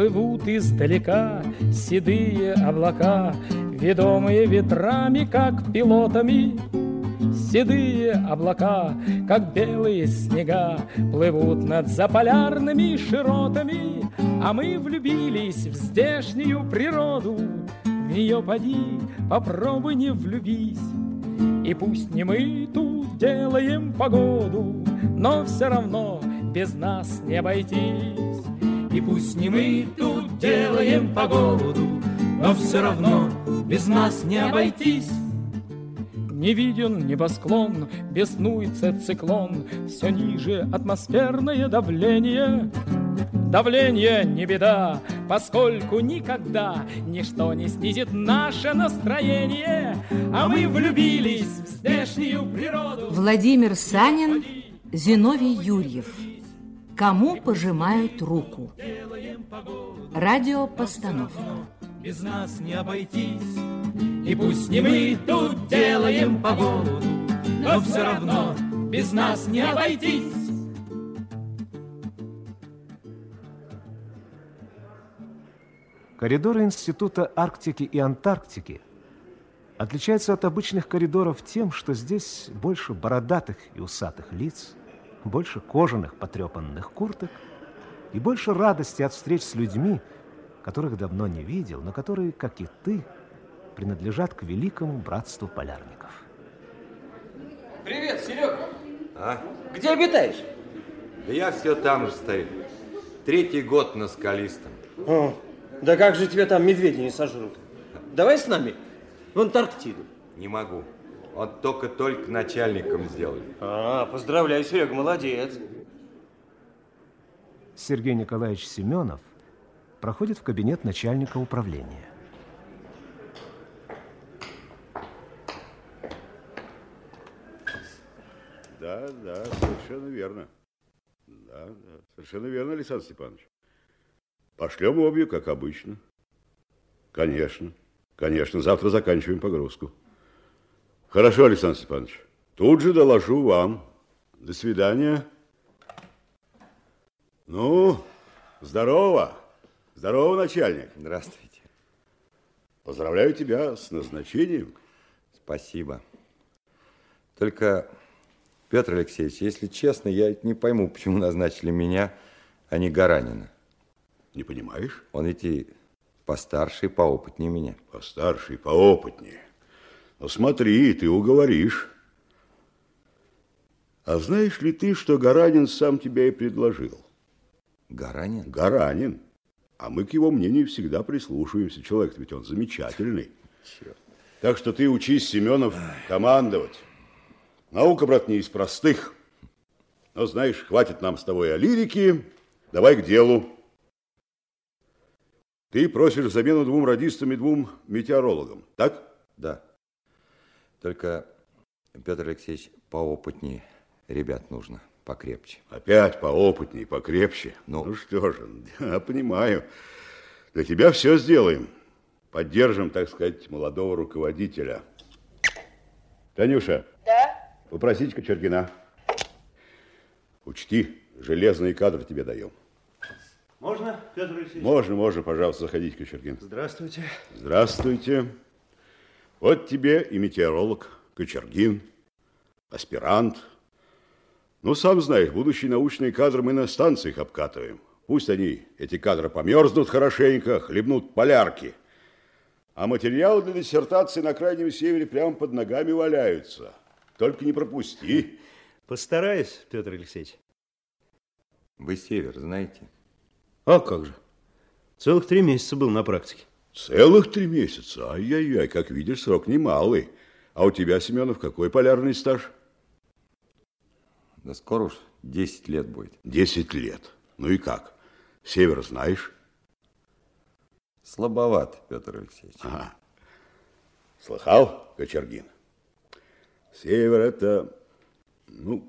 Плывут издалека седые облака, Ведомые ветрами, как пилотами. Седые облака, как белые снега, Плывут над заполярными широтами, А мы влюбились в здешнюю природу, В нее поди, попробуй не влюбись. И пусть не мы тут делаем погоду, Но все равно без нас не обойтись. И пусть не мы тут делаем погоду, Но все равно без нас не обойтись. Не виден небосклон, беснуется циклон, Все ниже атмосферное давление. Давление не беда, поскольку никогда Ничто не снизит наше настроение, А мы влюбились в здешнюю природу. Владимир Санин, Зиновий Юрьев. Кому пожимают руку? Радиопостановка. Без нас не обойтись, и пусть не мы тут делаем погоду, Но все равно без нас не обойтись. Коридоры Института Арктики и Антарктики отличаются от обычных коридоров тем, что здесь больше бородатых и усатых лиц, больше кожаных потрепанных курток и больше радости от встреч с людьми, которых давно не видел, но которые, как и ты, принадлежат к великому братству полярников. Привет, Серега. А? Где обитаешь? Да я все там же стою. Третий год на скалистом. О, да как же тебя там медведи не сожрут? Давай с нами в Антарктиду. Не могу. Вот только-только начальником сделали. А, поздравляю, Серега, молодец. Сергей Николаевич Семенов проходит в кабинет начальника управления. Да, да, совершенно верно. Да, да, совершенно верно, Александр Степанович. Пошлем обью, как обычно. Конечно, конечно, завтра заканчиваем погрузку. Хорошо, Александр Степанович. Тут же доложу вам. До свидания. Ну, здорово. Здорово, начальник. Здравствуйте. Поздравляю тебя с назначением. Спасибо. Только, Петр Алексеевич, если честно, я не пойму, почему назначили меня, а не Гаранина. Не понимаешь? Он ведь и постарше, и поопытнее меня. Постарше и поопытнее. Но смотри, ты уговоришь. А знаешь ли ты, что Гаранин сам тебя и предложил? Гаранин? Гаранин. А мы к его мнению всегда прислушиваемся. Человек ведь он замечательный. Черт. Так что ты учись, Семенов, командовать. Наука, брат, не из простых. Но знаешь, хватит нам с тобой о лирике. Давай к делу. Ты просишь замену двум радистам и двум метеорологам, так? Да. Только, Петр Алексеевич, поопытнее ребят нужно, покрепче. Опять поопытнее, покрепче. Ну, ну что же, я понимаю. Для тебя все сделаем. Поддержим, так сказать, молодого руководителя. Танюша. Да? Попросите Кочергина. Учти, железные кадры тебе даем. Можно, Петр Алексеевич? Можно, можно, пожалуйста, заходите, Кочергин. Здравствуйте. Здравствуйте. Вот тебе и метеоролог Кочергин, аспирант. Ну, сам знаешь, будущие научные кадры мы на станциях обкатываем. Пусть они, эти кадры, померзнут хорошенько, хлебнут полярки. А материалы для диссертации на Крайнем Севере прямо под ногами валяются. Только не пропусти. Постараюсь, Петр Алексеевич. Вы север знаете? А как же? Целых три месяца был на практике. Целых три месяца? Ай-яй-яй, как видишь, срок немалый. А у тебя, Семенов, какой полярный стаж? Да скоро уж 10 лет будет. 10 лет. Ну и как? Север знаешь? Слабоват, Петр Алексеевич. Ага. Слыхал, Кочергин? Север это, ну,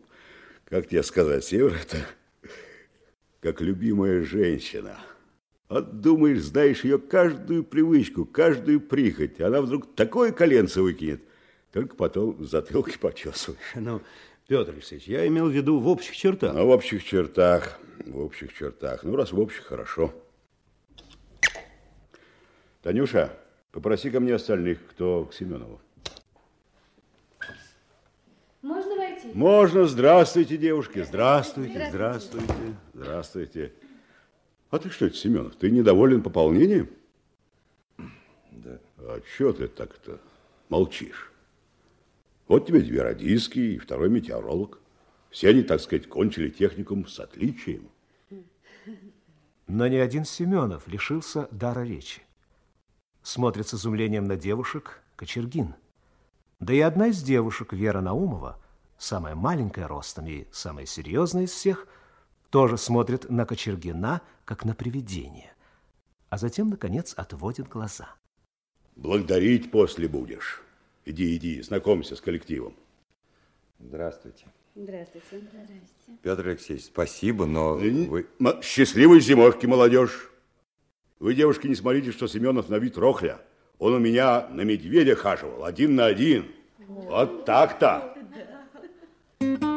как тебе сказать, север это как любимая женщина. Вот думаешь, знаешь ее каждую привычку, каждую прихоть. Она вдруг такое коленце выкинет. Только потом в затылке почесываешь. Ну, Петр Алексеевич, я имел в виду в общих чертах. Ну, в общих чертах, в общих чертах. Ну, раз в общих, хорошо. Танюша, попроси ко мне остальных, кто к Семенову. Можно войти? Можно. Здравствуйте, девушки. Здравствуйте, здравствуйте, здравствуйте. А ты что это, Семенов, ты недоволен пополнением? Да. А что ты так-то молчишь? Вот тебе две радистки и второй метеоролог. Все они, так сказать, кончили техникум с отличием. Но ни один Семенов лишился дара речи. Смотрит с изумлением на девушек Кочергин. Да и одна из девушек, Вера Наумова, самая маленькая ростом и самая серьезная из всех, тоже смотрит на Кочергина, как на привидение, а затем, наконец, отводит глаза. Благодарить после будешь. Иди, иди, знакомься с коллективом. Здравствуйте. Здравствуйте. Здравствуйте. Петр Алексеевич, спасибо, но вы... М- Счастливой зимовки, молодежь. Вы, девушки, не смотрите, что Семенов на вид рохля. Он у меня на медведя хаживал, один на один. Вот так-то. У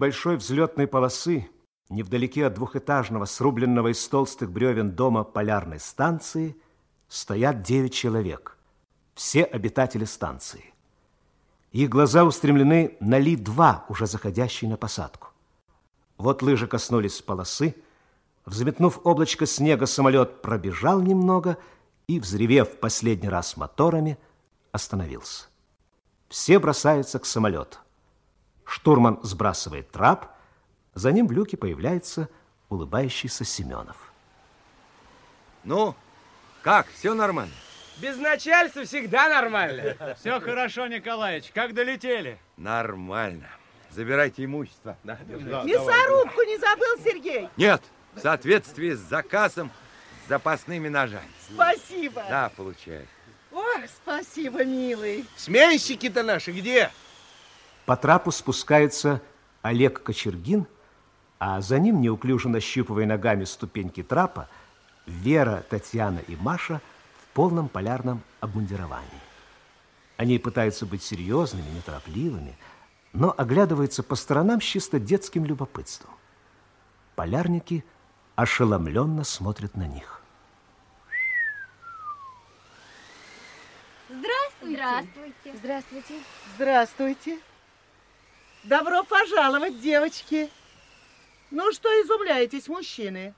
небольшой взлетной полосы, невдалеке от двухэтажного, срубленного из толстых бревен дома полярной станции, стоят девять человек, все обитатели станции. Их глаза устремлены на Ли-2, уже заходящий на посадку. Вот лыжи коснулись полосы, взметнув облачко снега, самолет пробежал немного и, взревев последний раз моторами, остановился. Все бросаются к самолету. Штурман сбрасывает трап, за ним в люке появляется улыбающийся Семенов. Ну, как, все нормально? Без начальства всегда нормально. Все хорошо, Николаевич. Как долетели? Нормально. Забирайте имущество. Мясорубку не забыл, Сергей? Нет, в соответствии с заказом с запасными ножами. Спасибо. Да, получай. Ох, спасибо, милый. Сменщики-то наши где? По трапу спускается Олег Кочергин, а за ним, неуклюже нащупывая ногами ступеньки трапа, Вера, Татьяна и Маша в полном полярном обмундировании. Они пытаются быть серьезными, неторопливыми, но оглядываются по сторонам с чисто детским любопытством. Полярники ошеломленно смотрят на них. Здравствуйте. Здравствуйте. Здравствуйте. Здравствуйте. Добро пожаловать, девочки. Ну, что изумляетесь, мужчины?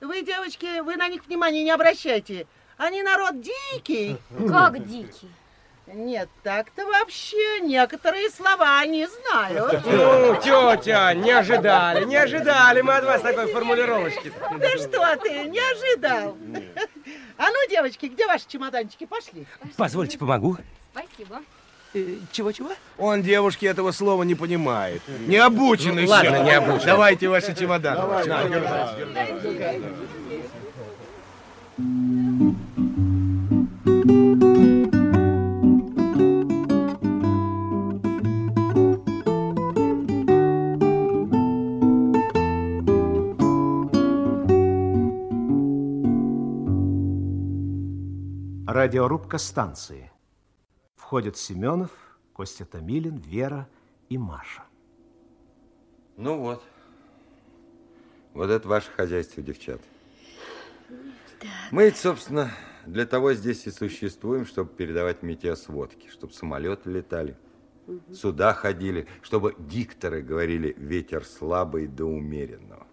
Вы, девочки, вы на них внимания не обращайте. Они народ дикий. Как дикий. Нет, так-то вообще некоторые слова не знают. Ну, тетя, не ожидали, не ожидали мы от вас такой формулировочки. Да что ты, не ожидал. А ну, девочки, где ваши чемоданчики? Пошли. Позвольте, помогу. Спасибо. Чего-чего? Он, девушки, этого слова не понимает. Не обученный Ладно, еще. не обученный. Давайте ваши чемоданы. Радиорубка станции. Входят Семенов, Костя Томилин, Вера и Маша. Ну вот. Вот это ваше хозяйство, девчат. Мы, ведь, собственно, для того здесь и существуем, чтобы передавать метеосводки, чтобы самолеты летали, суда ходили, чтобы дикторы говорили «ветер слабый до умеренного».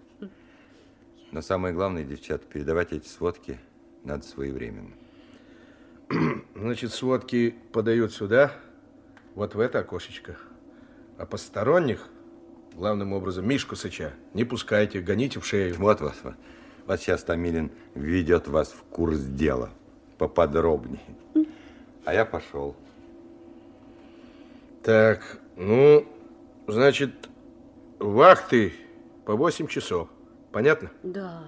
Но самое главное, девчата, передавать эти сводки надо своевременно. Значит, сводки подают сюда, вот в это окошечко. А посторонних, главным образом, Мишку Сыча, не пускайте, гоните в шею. Вот, вот, вот. Вот сейчас Томилин введет вас в курс дела поподробнее. А я пошел. Так, ну, значит, вахты по 8 часов. Понятно? Да.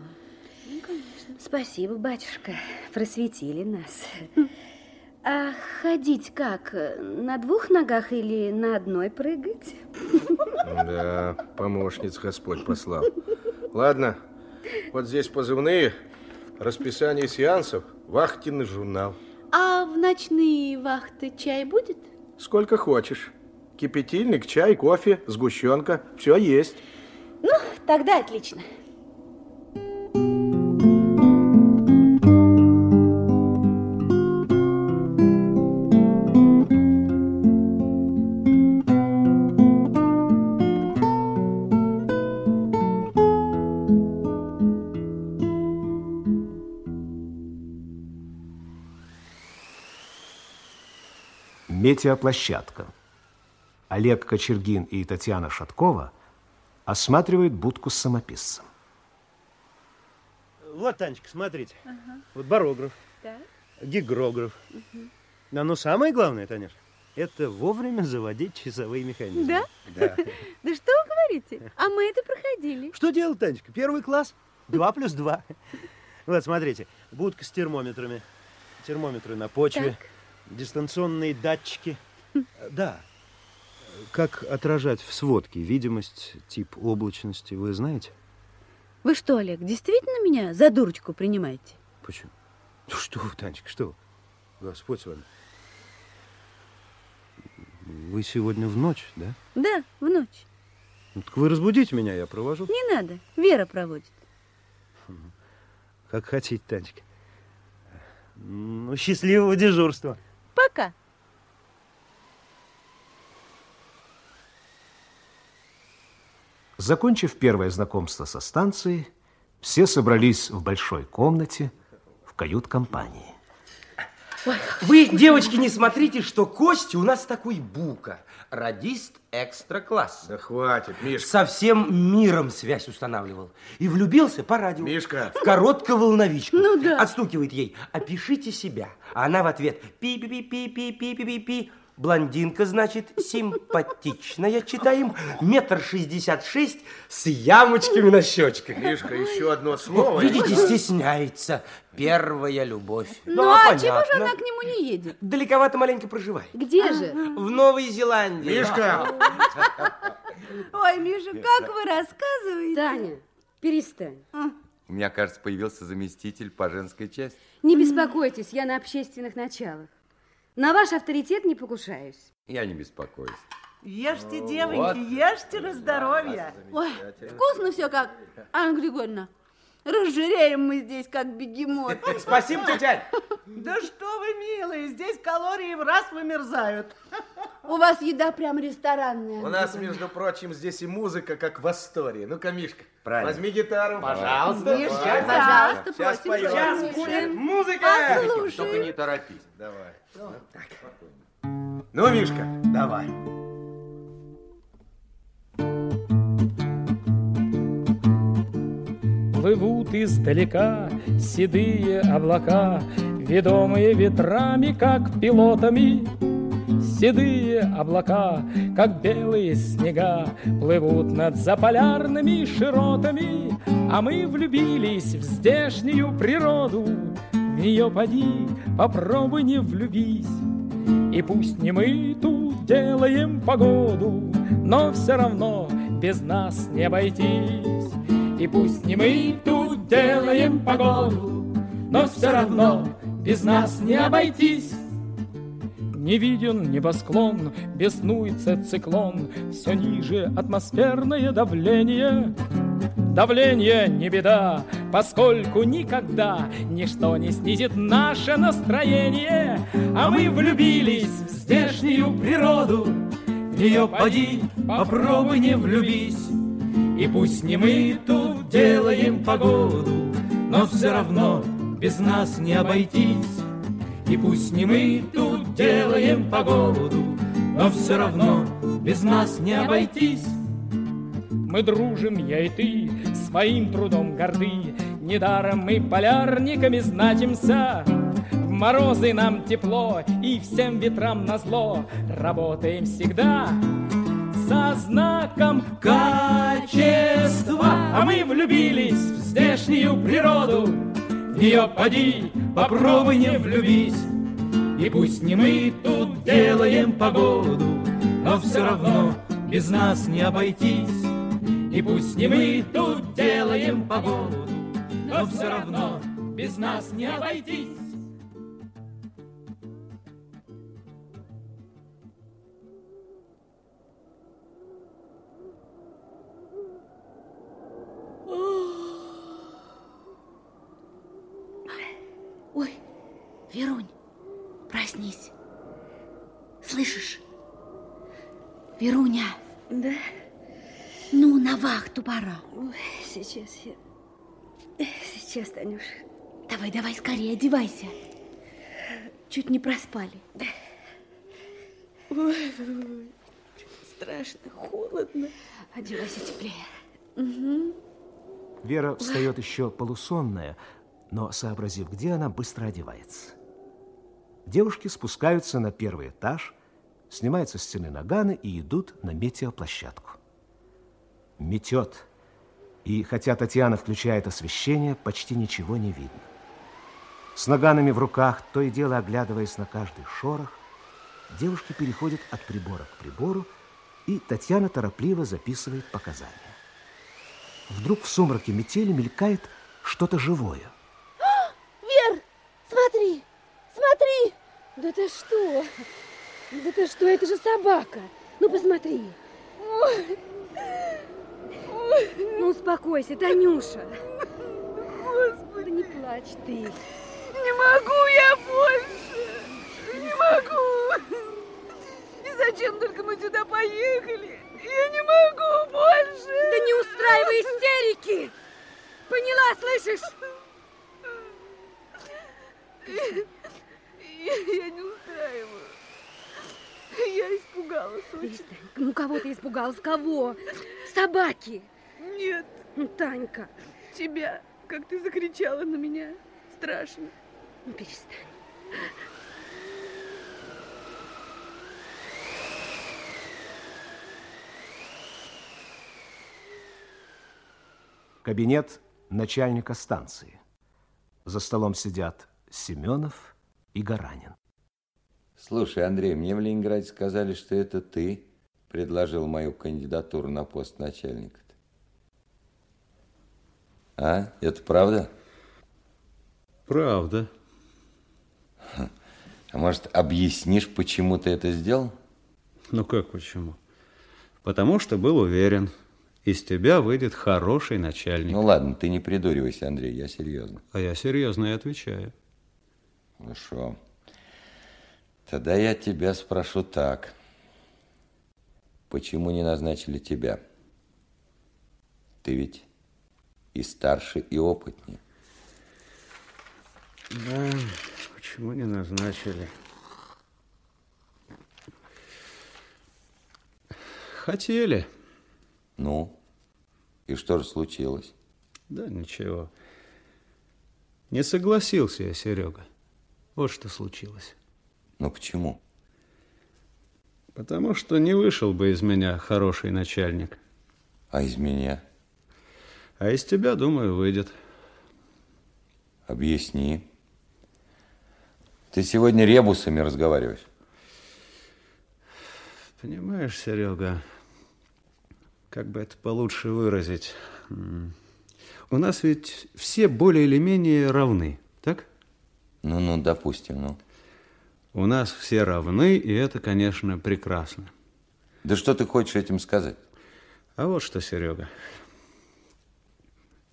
Спасибо, батюшка. Просветили нас. А ходить как? На двух ногах или на одной прыгать? Да, помощниц Господь послал. Ладно, вот здесь позывные, расписание сеансов, вахтенный журнал. А в ночные вахты чай будет? Сколько хочешь. Кипятильник, чай, кофе, сгущенка. Все есть. Ну, тогда отлично. Метеоплощадка. Олег Кочергин и Татьяна Шаткова осматривают будку с самописцем. Вот, Танечка, смотрите. Вот барограф, Так. гигрограф. Да, но самое главное, Таняш, это вовремя заводить часовые механизмы. Да? Да. Да что вы говорите? А мы это проходили. Что делать, Танечка? Первый класс. Два плюс два. Вот, смотрите, будка с термометрами. Термометры на почве. Дистанционные датчики. Да. Как отражать в сводке видимость, тип облачности, вы знаете? Вы что, Олег, действительно меня за дурочку принимаете? Почему? Ну что вы, Танечка, что вы? Господь с вами. Вы сегодня в ночь, да? Да, в ночь. Ну, так вы разбудите меня, я провожу. Не надо, Вера проводит. Как хотите, Танечка. Ну, счастливого дежурства. Пока. Закончив первое знакомство со станцией, все собрались в большой комнате в кают-компании. Вы, девочки, не смотрите, что Костя у нас такой бука. Радист экстра-класс. Да хватит, Мишка. Совсем миром связь устанавливал. И влюбился по радио. Мишка. В коротковолновичку. Ну да. Отстукивает ей. Опишите себя. А она в ответ. Пи-пи-пи-пи-пи-пи-пи-пи. Блондинка, значит, симпатичная, читаем, метр шестьдесят шесть с ямочками на щечках. Мишка, еще одно слово. Видите, стесняется. Первая любовь. Ну, Да, а чего же понятно. она к нему не едет? Далековато маленько проживает. Где же? В Новой Зеландии. Мишка! Ой, Миша, как вы рассказываете? Таня, перестань. У меня, кажется, появился заместитель по женской части. Не беспокойтесь, я на общественных началах. На ваш авторитет не покушаюсь. Я не беспокоюсь. Ешьте, девоньки, ешьте на здоровье. Ой, вкусно все как, Анна Григорьевна. Разжиреем мы здесь, как бегемот. Спасибо, тетя. Да что вы, милые, здесь калории в раз вымерзают. У вас еда прям ресторанная. У нас, между прочим, здесь и музыка, как в Астории. Ну-ка, Мишка, Правильно. возьми гитару. Пожалуйста. Мишка, Сейчас, пожалуйста, Сейчас просим. поем. Сейчас Миша. будет музыка. Послушай. Только не торопись. Давай. Ну, Мишка, давай. Плывут издалека седые облака, Ведомые ветрами, как пилотами. Седые облака, как белые снега, Плывут над заполярными широтами, А мы влюбились в здешнюю природу. В нее поди, попробуй не влюбись. И пусть не мы тут делаем погоду, Но все равно без нас не обойтись. И пусть не мы тут делаем погоду, Но все равно без нас не обойтись. Не виден небосклон, беснуется циклон, Все ниже атмосферное давление. Давление не беда, поскольку никогда Ничто не снизит наше настроение. А мы влюбились в здешнюю природу, В нее поди, попробуй не влюбись. И пусть не мы тут делаем погоду, Но все равно без нас не обойтись. И пусть не мы тут делаем погоду, Но все равно без нас не обойтись. Мы дружим, я и ты, своим трудом горды, Недаром мы полярниками значимся. В морозы нам тепло, и всем ветрам назло Работаем всегда со знаком качества. А мы влюбились в здешнюю природу, нее поди, попробуй не влюбись. И пусть не мы тут делаем погоду, Но все равно без нас не обойтись. И пусть не мы тут делаем погоду, Но все равно без нас не обойтись. Верунь, проснись. Слышишь? Веруня. Да? Ну, на вахту пора. Ой, сейчас я... Сейчас, Танюш. Давай, давай, скорее, одевайся. Чуть не проспали. Ой, ой, страшно, холодно. Одевайся теплее. Угу. Вера встает еще полусонная, но, сообразив, где она, быстро одевается. Девушки спускаются на первый этаж, снимают со стены наганы и идут на метеоплощадку. Метет. И хотя Татьяна включает освещение, почти ничего не видно. С наганами в руках, то и дело оглядываясь на каждый шорох, девушки переходят от прибора к прибору, и Татьяна торопливо записывает показания. Вдруг в сумраке метели мелькает что-то живое. Вер, смотри, смотри! Да ты что? Да ты что, это же собака. Ну, посмотри. Ой. Ой. Ну, успокойся, Танюша. Господи. Не плачь ты. Не могу я больше. Не могу. И зачем только мы сюда поехали? Я не могу больше. Да не устраивай истерики. Поняла, слышишь? Я, я не устраиваю. Я испугалась очень. Перестань. Ну, кого ты испугалась? Кого? Собаки. Нет. Ну, Танька. Тебя, как ты закричала на меня. Страшно. Ну, перестань. Кабинет начальника станции. За столом сидят Семенов и Гаранин. Слушай, Андрей, мне в Ленинграде сказали, что это ты предложил мою кандидатуру на пост начальника. -то. А? Это правда? Правда. А может, объяснишь, почему ты это сделал? Ну как почему? Потому что был уверен, из тебя выйдет хороший начальник. Ну ладно, ты не придуривайся, Андрей, я серьезно. А я серьезно и отвечаю. Хорошо. Тогда я тебя спрошу так. Почему не назначили тебя? Ты ведь и старше, и опытнее. Да, почему не назначили? Хотели. Ну, и что же случилось? Да ничего. Не согласился я, Серега. Вот что случилось. Ну почему? Потому что не вышел бы из меня хороший начальник. А из меня? А из тебя, думаю, выйдет. Объясни. Ты сегодня ребусами разговариваешь. Понимаешь, Серега, как бы это получше выразить? У нас ведь все более или менее равны, так? Ну-ну, допустим, ну. У нас все равны, и это, конечно, прекрасно. Да что ты хочешь этим сказать? А вот что, Серега.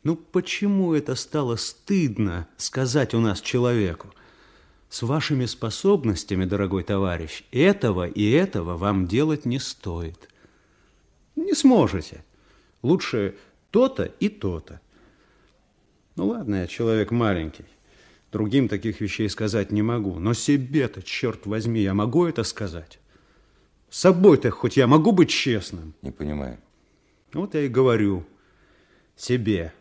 Ну почему это стало стыдно сказать у нас человеку? С вашими способностями, дорогой товарищ, этого и этого вам делать не стоит. Не сможете. Лучше то-то и то-то. Ну ладно, я человек маленький. Другим таких вещей сказать не могу. Но себе-то, черт возьми, я могу это сказать? С собой-то хоть я могу быть честным? Не понимаю. Вот я и говорю себе.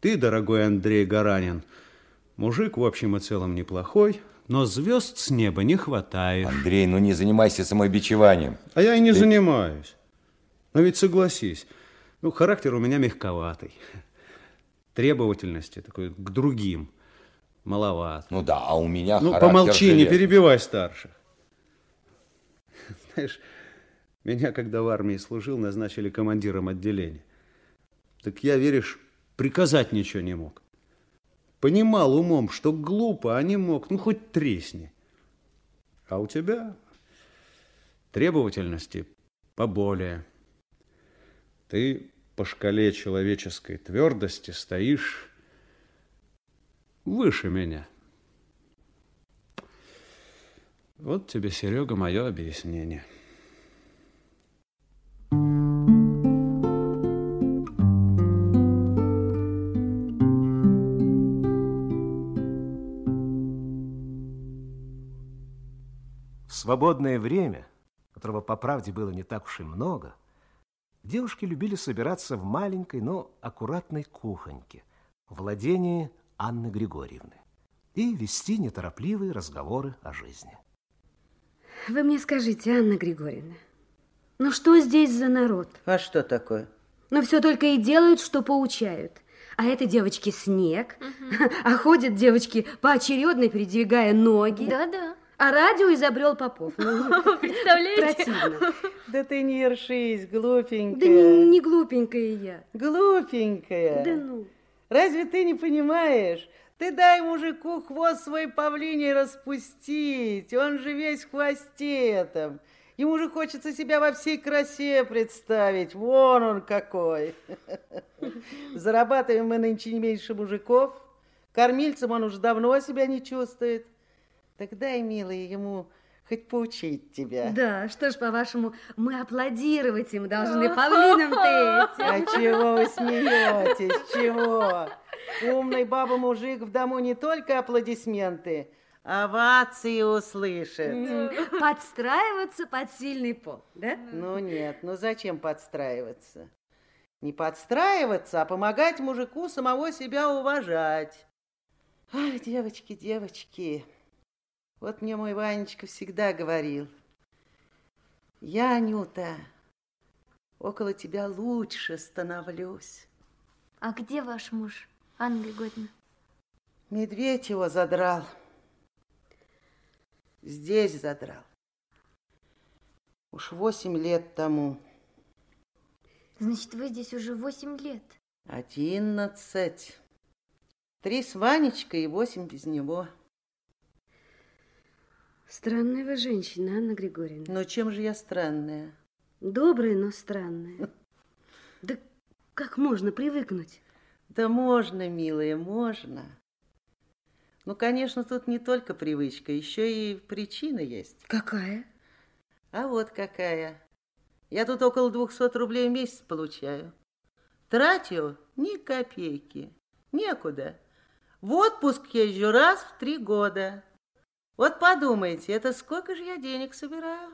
Ты, дорогой Андрей Гаранин, мужик в общем и целом неплохой, но звезд с неба не хватает. Андрей, ну не занимайся самобичеванием. А я и не Ты... занимаюсь. Но ведь согласись, ну, характер у меня мягковатый. Требовательности такой к другим маловат. Ну да, а у меня Ну, помолчи, железный. не перебивай старших. Знаешь, меня, когда в армии служил, назначили командиром отделения. Так я, веришь, приказать ничего не мог. Понимал умом, что глупо, а не мог, ну, хоть тресни. А у тебя требовательности поболее. Ты по шкале человеческой твердости стоишь выше меня. Вот тебе, Серега, мое объяснение. В свободное время, которого, по правде, было не так уж и много, девушки любили собираться в маленькой, но аккуратной кухоньке, владении Анны Григорьевны, и вести неторопливые разговоры о жизни. Вы мне скажите, Анна Григорьевна, ну что здесь за народ? А что такое? Ну все только и делают, что поучают. А это девочки снег, а ходят девочки поочередно, передвигая ноги. Да-да. А радио изобрел Попов. Ну, Представляете? Противно. Да ты не ершись, глупенькая. Да не, не глупенькая я. Глупенькая. Да ну. Разве ты не понимаешь? Ты дай мужику хвост свой павлиний распустить. Он же весь в хвосте этом. Ему же хочется себя во всей красе представить. Вон он какой. Зарабатываем мы нынче не меньше мужиков. Кормильцем он уже давно себя не чувствует. Так дай, милый, ему хоть поучить тебя. Да, что ж, по-вашему, мы аплодировать им должны павлинам-то А этим. чего вы смеетесь? Чего? Умный баба-мужик в дому не только аплодисменты, овации услышит. Подстраиваться под сильный пол, да? Ну нет, ну зачем подстраиваться? Не подстраиваться, а помогать мужику самого себя уважать. Ай, девочки, девочки, вот мне мой Ванечка всегда говорил, я, Анюта, около тебя лучше становлюсь. А где ваш муж, Анна Григорьевна? Медведь его задрал. Здесь задрал. Уж восемь лет тому. Значит, вы здесь уже восемь лет. Одиннадцать. Три с Ванечкой и восемь без него. Странная вы женщина, Анна Григорьевна. Но чем же я странная? Добрая, но странная. Да как можно привыкнуть? Да можно, милая, можно. Ну, конечно, тут не только привычка, еще и причина есть. Какая? А вот какая. Я тут около двухсот рублей в месяц получаю. Трачу ни копейки. Некуда. В отпуск езжу раз в три года. Вот подумайте, это сколько же я денег собираю?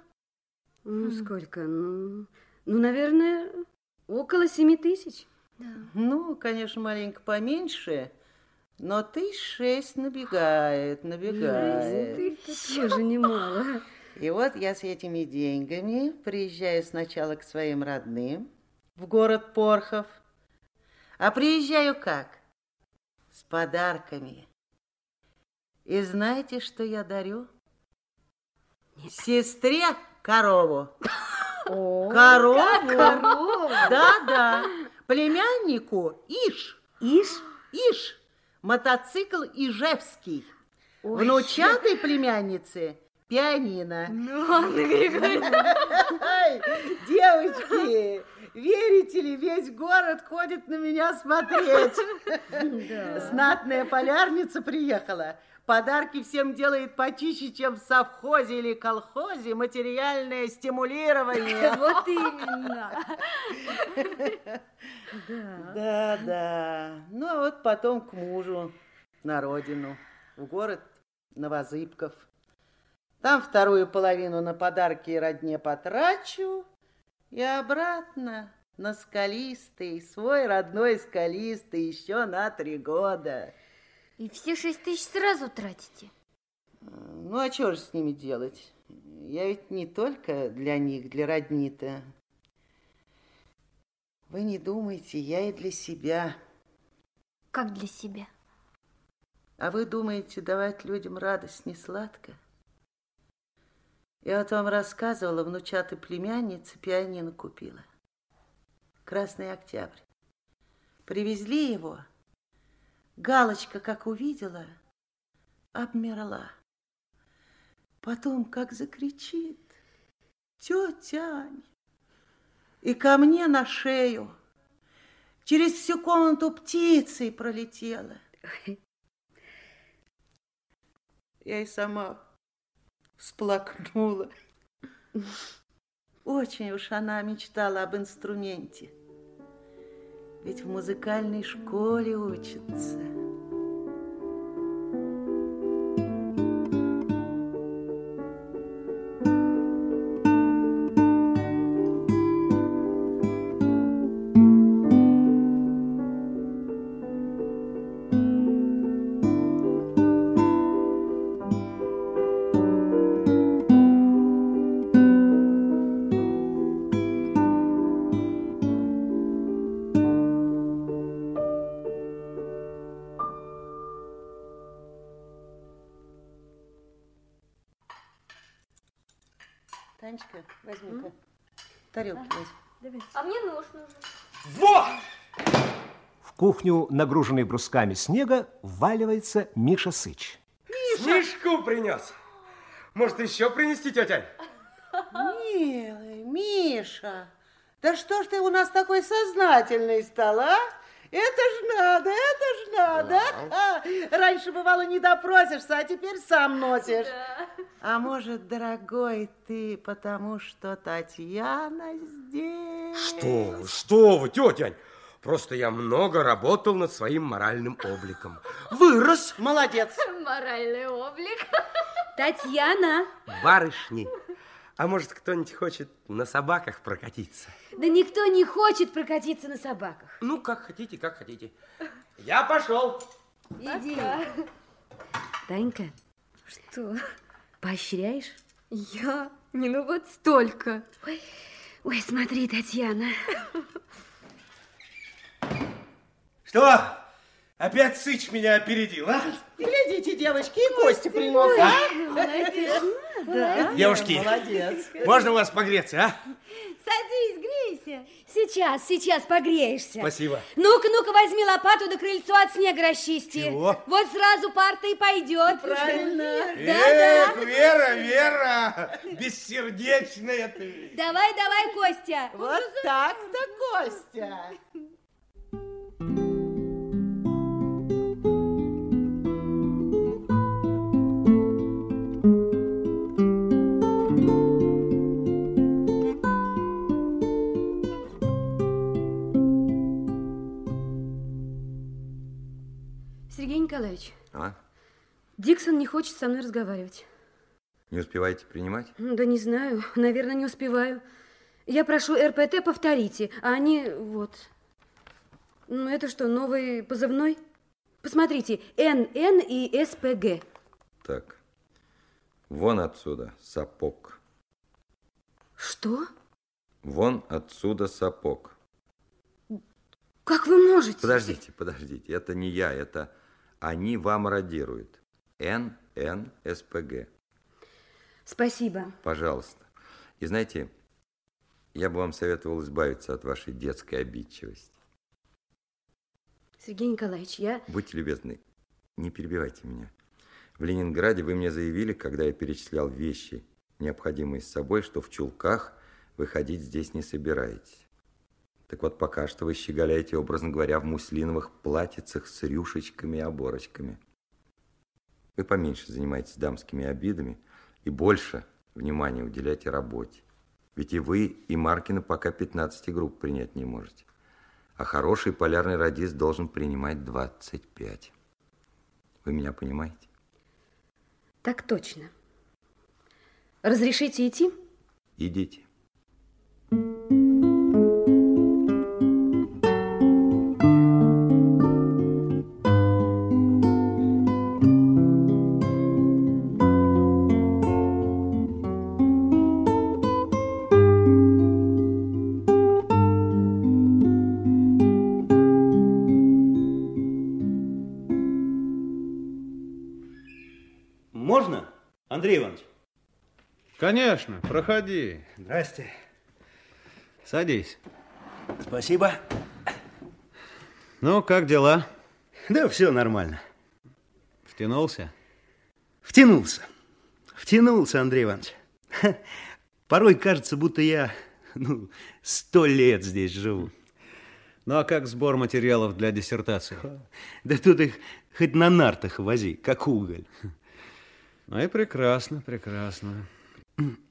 Ну, сколько? Ну, ну, наверное, около семи тысяч. Ну, конечно, маленько поменьше, но тысяч шесть набегает, набегает. Тоже немало. И вот я с этими деньгами приезжаю сначала к своим родным в город Порхов. А приезжаю как? С подарками. И знаете, что я дарю? Сестре корову. корову? корову? Да-да. Племяннику Иш. Иш? Иш. Мотоцикл Ижевский. Ой. Внучатой племяннице пианино. Ну, Анна Григорьевна. Девочки, верите ли, весь город ходит на меня смотреть. Знатная полярница приехала. Подарки всем делает почище, чем в совхозе или колхозе материальное стимулирование. Вот именно. Да, да. Ну, а вот потом к мужу на родину, в город Новозыбков. Там вторую половину на подарки и родне потрачу, и обратно на скалистый, свой родной скалистый, еще на три года. И все шесть тысяч сразу тратите? Ну, а что же с ними делать? Я ведь не только для них, для родни-то. Вы не думайте, я и для себя. Как для себя? А вы думаете, давать людям радость не сладко? Я вот вам рассказывала, внучатой племяннице пианино купила. Красный октябрь. Привезли его. Галочка, как увидела, обмерла. Потом как закричит. Тетя. И ко мне на шею. Через всю комнату птицей пролетела. Я и сама всплакнула. Очень уж она мечтала об инструменте. Ведь в музыкальной школе учится. Танечка, возьми-ка. Тарелки возьми. А мне нож нужен. Во! В кухню, нагруженной брусками снега, вваливается Миша Сыч. Снежку принес. Может, еще принести, тетя? Милый, Миша, да что ж ты у нас такой сознательный стал, а? Это ж надо, это ж надо. А, раньше, бывало, не допросишься, а теперь сам носишь. А может, дорогой, ты потому что Татьяна здесь? Что вы, что вы, тетя? Просто я много работал над своим моральным обликом. Вырос. Молодец. Моральный облик. Татьяна. Барышни. А может, кто-нибудь хочет на собаках прокатиться? Да никто не хочет прокатиться на собаках. Ну, как хотите, как хотите. Я пошел. Иди. Танька. Что? Поощряешь? Я? Не ну вот столько. Ой, ой смотри, Татьяна. Что? Опять Сыч меня опередил, а? Глядите, девочки, и Костя принес, а? Молодец. Да, Девушки, молодец. можно у вас погреться, а? Садись, грейся. Сейчас, сейчас погреешься. Спасибо. Ну-ка, ну-ка, возьми лопату да крыльцо от снега расчисти. Чего? Вот сразу парта и пойдет. Правильно. Да-да. Эх, Вера, Вера, бессердечная ты. Давай, давай, Костя. Вот так-то, Костя. Диксон не хочет со мной разговаривать. Не успеваете принимать? Да не знаю, наверное, не успеваю. Я прошу РПТ повторите, а они вот. Ну, это что, новый позывной? Посмотрите, НН и СПГ. Так. Вон отсюда сапог. Что? Вон отсюда сапог. Как вы можете? Подождите, подождите. Это не я, это они вам радируют. Н, Н, СПГ. Спасибо. Пожалуйста. И знаете, я бы вам советовал избавиться от вашей детской обидчивости. Сергей Николаевич, я... Будьте любезны, не перебивайте меня. В Ленинграде вы мне заявили, когда я перечислял вещи, необходимые с собой, что в чулках вы ходить здесь не собираетесь. Так вот, пока что вы щеголяете, образно говоря, в муслиновых платьицах с рюшечками и оборочками. Вы поменьше занимаетесь дамскими обидами и больше внимания уделяйте работе. Ведь и вы, и Маркина пока 15 групп принять не можете. А хороший полярный радист должен принимать 25. Вы меня понимаете? Так точно. Разрешите идти? Идите. Проходи. Здрасте. Садись. Спасибо. Ну, как дела? Да все нормально. Втянулся? Втянулся. Втянулся, Андрей Иванович. Порой кажется, будто я ну, сто лет здесь живу. Ну, а как сбор материалов для диссертации? Да тут их хоть на нартах вози, как уголь. Ну и прекрасно, прекрасно.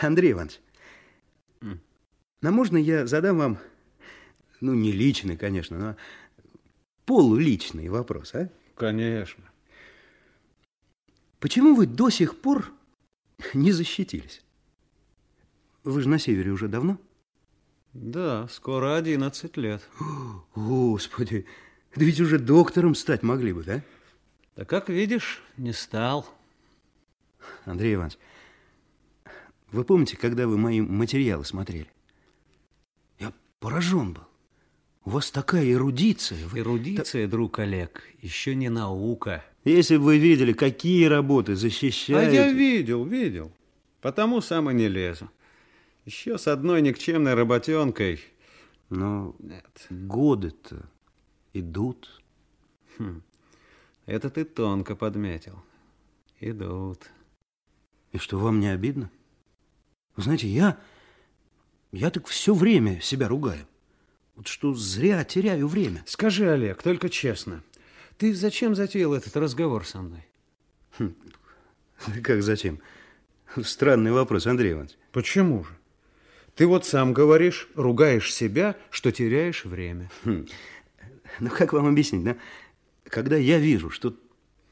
Андрей Иванович, а можно я задам вам, ну, не личный, конечно, но полуличный вопрос, а? Конечно. Почему вы до сих пор не защитились? Вы же на севере уже давно? Да, скоро 11 лет. Господи, да ведь уже доктором стать могли бы, да? Да как видишь, не стал. Андрей Иванович, вы помните, когда вы мои материалы смотрели? Я поражен был. У вас такая эрудиция. Вы... Эрудиция, друг Олег, еще не наука. Если бы вы видели, какие работы защищаете... А я видел, видел. Потому сам и не лезу. Еще с одной никчемной работенкой. Но Нет. годы-то идут. Хм. Это ты тонко подметил. Идут. И что, вам не обидно? Вы знаете, я... Я так все время себя ругаю. Вот что зря теряю время. Скажи, Олег, только честно, ты зачем затеял этот разговор со мной? Хм. Как зачем? Странный вопрос, Андрей Иванович. Почему же? Ты вот сам говоришь, ругаешь себя, что теряешь время. Хм. Ну, как вам объяснить, да? Когда я вижу, что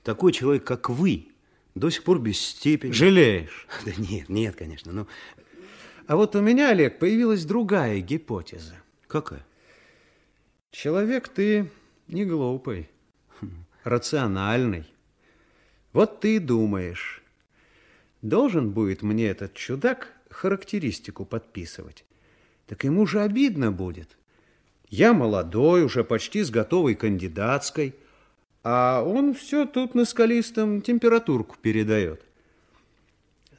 такой человек, как вы, до сих пор без степени... Жалеешь? Да нет, нет, конечно, но... А вот у меня, Олег, появилась другая гипотеза. Какая? Человек ты не глупый, рациональный. Вот ты и думаешь, должен будет мне этот чудак характеристику подписывать. Так ему же обидно будет. Я молодой, уже почти с готовой кандидатской, а он все тут на скалистом температурку передает.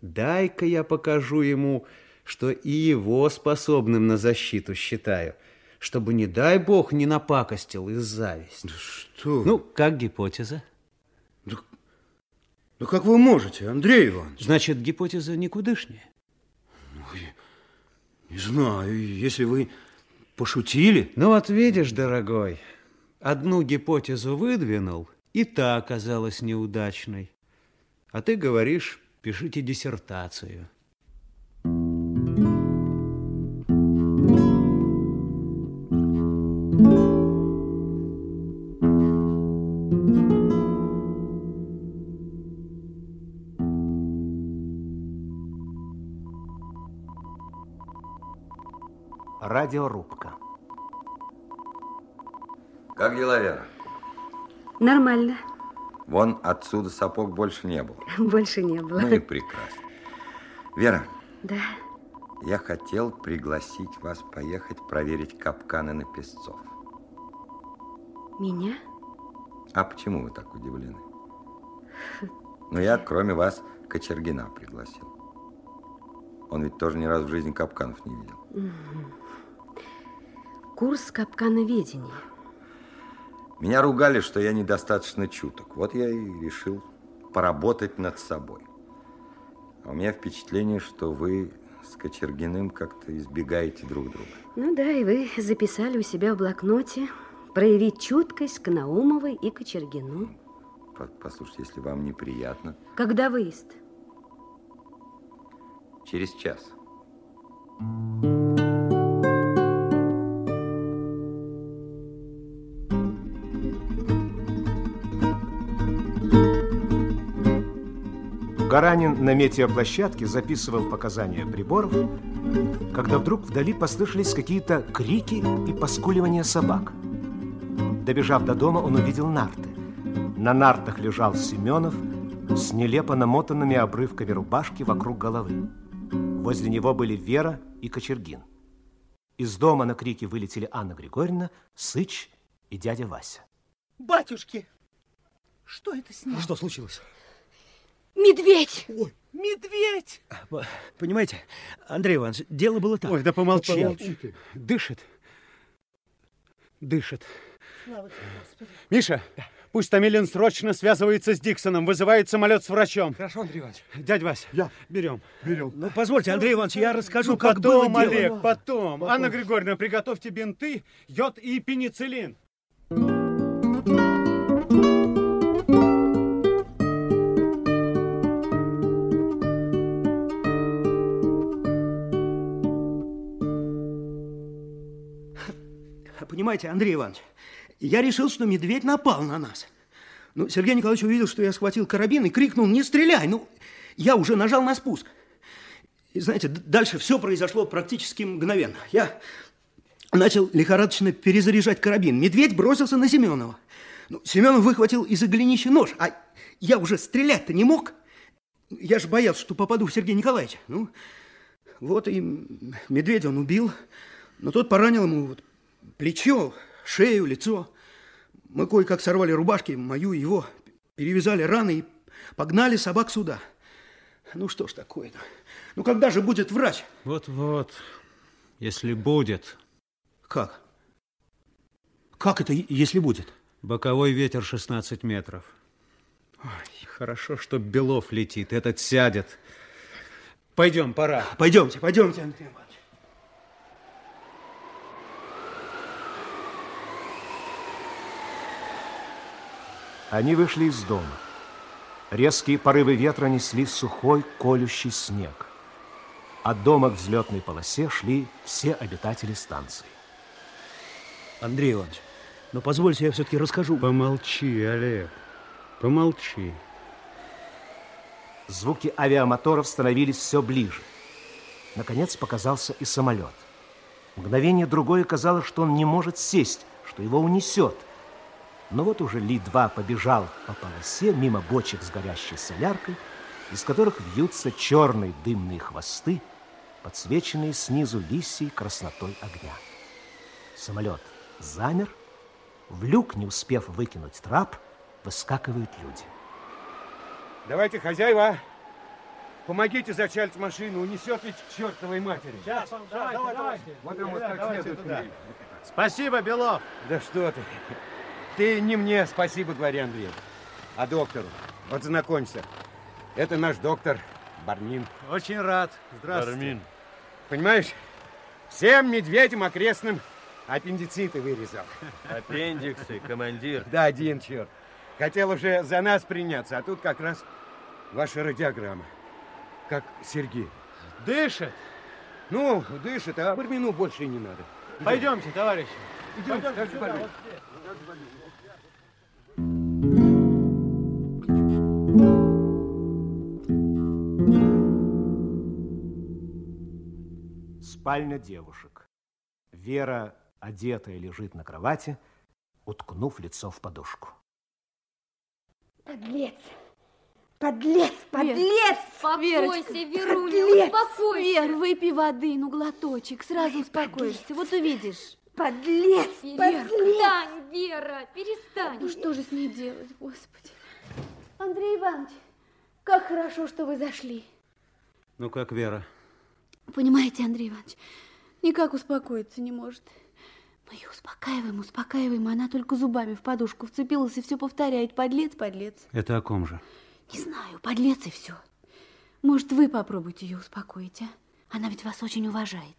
Дай-ка я покажу ему, что и его способным на защиту считаю – чтобы, не дай бог, не напакостил из зависти. Да что? Ну, как гипотеза? Да, да как вы можете, Андрей Иванович? Значит, гипотеза никудышняя? Ну, не знаю, если вы пошутили. Ну, вот видишь, дорогой, одну гипотезу выдвинул, и та оказалась неудачной. А ты говоришь, пишите диссертацию. Радиорубка. Как дела, Вера? Нормально. Вон отсюда сапог больше не было. Больше не было. Ну и прекрасно. Вера. Да. Я хотел пригласить вас поехать проверить капканы на песцов. Меня? А почему вы так удивлены? Ну, я, кроме вас, Кочергина пригласил. Он ведь тоже ни разу в жизни капканов не видел. Курс капкановедения. Меня ругали, что я недостаточно чуток. Вот я и решил поработать над собой. А у меня впечатление, что вы с Кочергиным как-то избегаете друг друга. Ну да, и вы записали у себя в блокноте проявить чуткость к Наумовой и Кочергину. Послушайте, если вам неприятно. Когда выезд? Через час. Гаранин на метеоплощадке записывал показания приборов, когда вдруг вдали послышались какие-то крики и поскуливания собак. Добежав до дома, он увидел нарты. На нартах лежал Семенов с нелепо намотанными обрывками рубашки вокруг головы. Возле него были Вера и Кочергин. Из дома на крики вылетели Анна Григорьевна, Сыч и дядя Вася. Батюшки, что это с ним? Что случилось? Медведь! Ой, медведь! Понимаете, Андрей Иванович, дело было так. Ой, да помолчи. Помолчи Дышит. Дышит. Слава тебе, Господи. Миша, пусть Томилин срочно связывается с Диксоном, вызывает самолет с врачом. Хорошо, Андрей Иванович. Дядь Вась, Я. берем. Берем. Ну, позвольте, Андрей Иванович, я расскажу, Ну, как потом, было дело. Олег, потом. Потом. Анна Григорьевна, приготовьте бинты, йод и пенициллин. Понимаете, Андрей Иванович, я решил, что медведь напал на нас. Ну, Сергей Николаевич увидел, что я схватил карабин и крикнул, не стреляй. Ну, я уже нажал на спуск. И знаете, дальше все произошло практически мгновенно. Я начал лихорадочно перезаряжать карабин. Медведь бросился на Семенова. Ну, Семенов выхватил из-за нож, а я уже стрелять-то не мог. Я же боялся, что попаду в Сергея Николаевича. Ну, вот и медведя он убил, но тот поранил ему вот плечо, шею, лицо. Мы кое-как сорвали рубашки, мою и его, перевязали раны и погнали собак сюда. Ну что ж такое-то? Ну когда же будет врач? Вот-вот, если будет. Как? Как это, если будет? Боковой ветер 16 метров. Ой, хорошо, что Белов летит, этот сядет. Пойдем, пора. Пойдемте, пойдемте, Андрей Иванович. Они вышли из дома. Резкие порывы ветра несли сухой, колющий снег. От дома к взлетной полосе шли все обитатели станции. Андрей Иванович, но позвольте, я все-таки расскажу. Помолчи, Олег, помолчи. Звуки авиамоторов становились все ближе. Наконец показался и самолет. Мгновение другое казалось, что он не может сесть, что его унесет – но вот уже Ли-2 побежал по полосе мимо бочек с горящей соляркой, из которых вьются черные дымные хвосты, подсвеченные снизу лисьей краснотой огня. Самолет замер, в люк, не успев выкинуть трап, выскакивают люди. Давайте, хозяева, помогите зачалить машину, унесет ведь к чертовой матери. Сейчас, давайте, давайте, давайте. Вот он вот как следует. Спасибо, Белов. Да что ты. Ты не мне спасибо говори, Андрей, а доктору. Вот знакомься, это наш доктор Бармин. Очень рад. Здравствуйте. Бармин. Понимаешь, всем медведям окрестным аппендициты вырезал. Аппендиксы, командир. Да, один черт. Хотел уже за нас приняться, а тут как раз ваша радиограмма. Как Сергей. Дышит? Ну, дышит, а Бармину больше и не надо. Идем. Пойдемте, товарищи. Идемте, Пойдемте вот Спальня девушек. Вера, одетая, лежит на кровати, уткнув лицо в подушку. Подлец! Подлец! Подлец! Успокойся, Веруня, Подлец! успокойся. Вер, выпей воды, ну глоточек, сразу успокоишься. Вот увидишь. Подлец! Вера, Подлец! перестань, Вера, перестань. Ну что же с ней делать, Господи? Андрей Иванович, как хорошо, что вы зашли. Ну как, Вера? Понимаете, Андрей Иванович, никак успокоиться не может. Мы ее успокаиваем, успокаиваем, она только зубами в подушку вцепилась и все повторяет. Подлец, подлец. Это о ком же? Не знаю, подлец и все. Может, вы попробуйте ее успокоить, а? Она ведь вас очень уважает.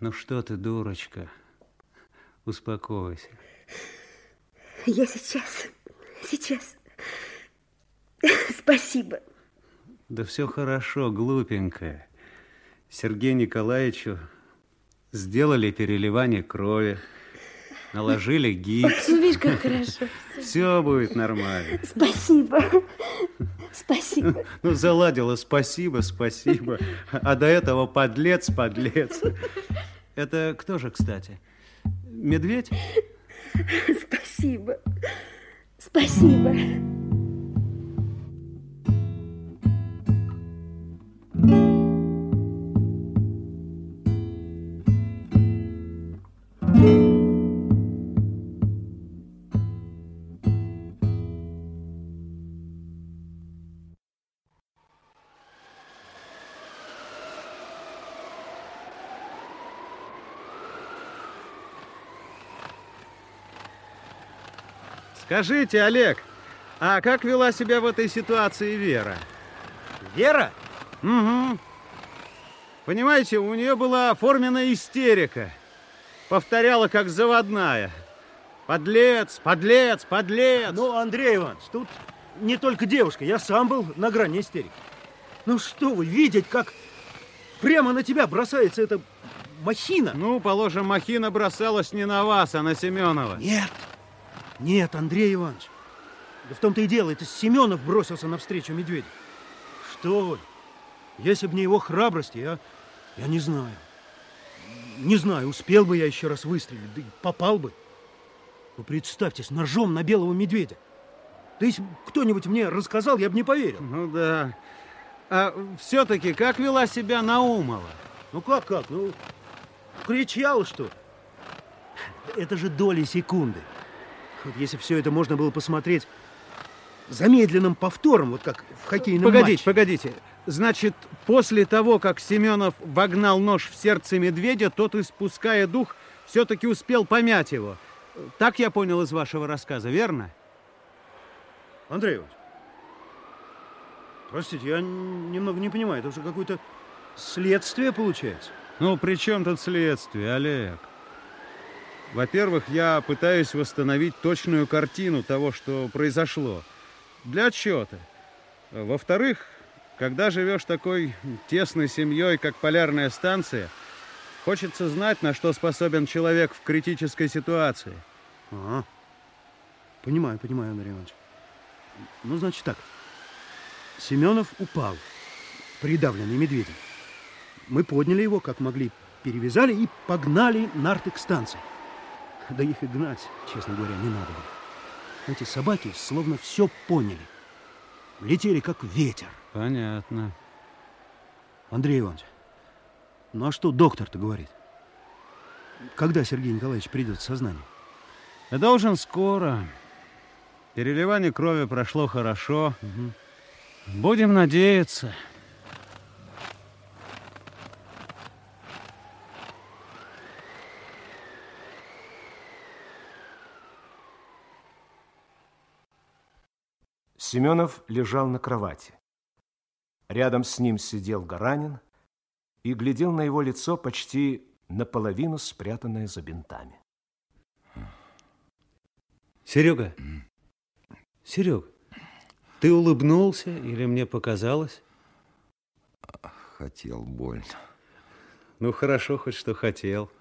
Ну что ты, дурочка? Успокойся. Я сейчас, сейчас. Спасибо. Да все хорошо, глупенькая. Сергею Николаевичу сделали переливание крови, наложили гипс. Ну, видишь, как хорошо. Все будет нормально. Спасибо. Спасибо. Ну, заладила, спасибо, спасибо. А до этого подлец, подлец. Это кто же, кстати? Медведь? Спасибо. Спасибо. Скажите, Олег, а как вела себя в этой ситуации Вера? Вера? Угу. Понимаете, у нее была оформлена истерика. Повторяла, как заводная. Подлец, подлец, подлец. Ну, Андрей Иванович, тут не только девушка, я сам был на грани истерики. Ну что вы, видеть, как прямо на тебя бросается эта махина. Ну, положим, махина бросалась не на вас, а на Семенова. Нет, нет, Андрей Иванович. Да в том-то и дело, это Семенов бросился навстречу медведю. Что вы? Если бы не его храбрость, я, я не знаю. Не знаю, успел бы я еще раз выстрелить, да попал бы. Вы представьте, с ножом на белого медведя. Да если кто-нибудь мне рассказал, я бы не поверил. Ну да. А все-таки как вела себя Наумова? Ну как, как? Ну, кричал, что? Это же доли секунды. Вот если все это можно было посмотреть замедленным повтором, вот как в хоккейном Погодите, матче. погодите. Значит, после того, как Семенов вогнал нож в сердце медведя, тот, испуская дух, все-таки успел помять его. Так я понял из вашего рассказа, верно? Андрей Иванович, простите, я немного не понимаю, это уже какое-то следствие получается. Ну, при чем тут следствие, Олег? Во-первых, я пытаюсь восстановить точную картину того, что произошло. Для отчета. Во-вторых, когда живешь такой тесной семьей, как полярная станция, хочется знать, на что способен человек в критической ситуации. Ага. Понимаю, понимаю, Андрей Иванович. Ну, значит так. Семенов упал, придавленный медведем. Мы подняли его, как могли, перевязали и погнали нарты к станции. Да их и гнать, честно говоря, не надо было. Эти собаки словно все поняли. Летели, как ветер. Понятно. Андрей Иванович, ну а что доктор-то говорит? Когда Сергей Николаевич придет в сознание? Я должен скоро. Переливание крови прошло хорошо. Угу. Будем надеяться. Семенов лежал на кровати. Рядом с ним сидел Гаранин и глядел на его лицо почти наполовину спрятанное за бинтами. Серега, Серег, ты улыбнулся или мне показалось? Хотел больно. Ну, хорошо, хоть что хотел.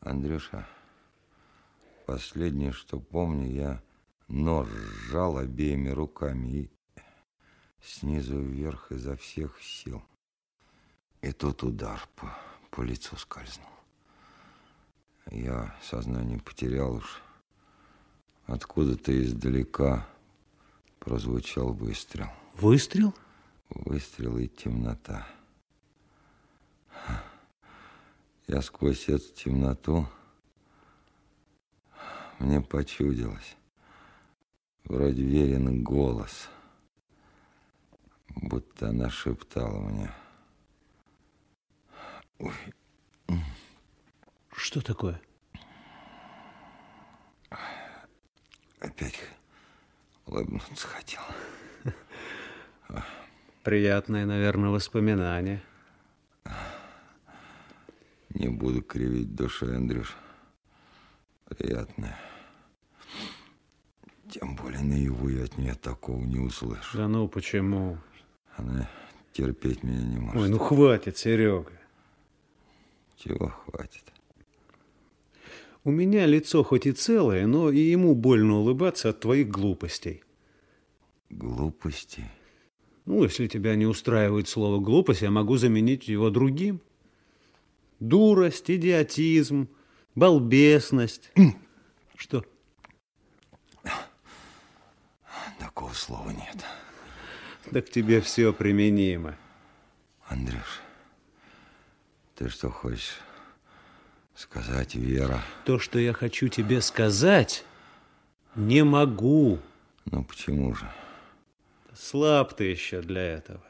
Андрюша, последнее, что помню, я нож сжал обеими руками и снизу вверх изо всех сил. И тут удар по, по лицу скользнул. Я сознание потерял уж. Откуда-то издалека прозвучал выстрел. Выстрел? Выстрел и темнота. Я сквозь эту темноту мне почудилось. Вроде верен голос. Будто она шептала мне. Ой. Что такое? Опять улыбнуться хотел. Приятное, наверное, воспоминание. Не буду кривить душой, Андрюш. Приятное. Тем более наяву я от нее такого не услышу. Да ну почему? Она терпеть меня не может. Ой, ну хватит, Серега. Чего хватит? У меня лицо хоть и целое, но и ему больно улыбаться от твоих глупостей. Глупости? Ну, если тебя не устраивает слово глупость, я могу заменить его другим. Дурость, идиотизм, балбесность. Что? Такого слова нет. Так тебе все применимо. Андрюш, ты что хочешь сказать, Вера? То, что я хочу тебе сказать, не могу. Ну почему же? Слаб ты еще для этого.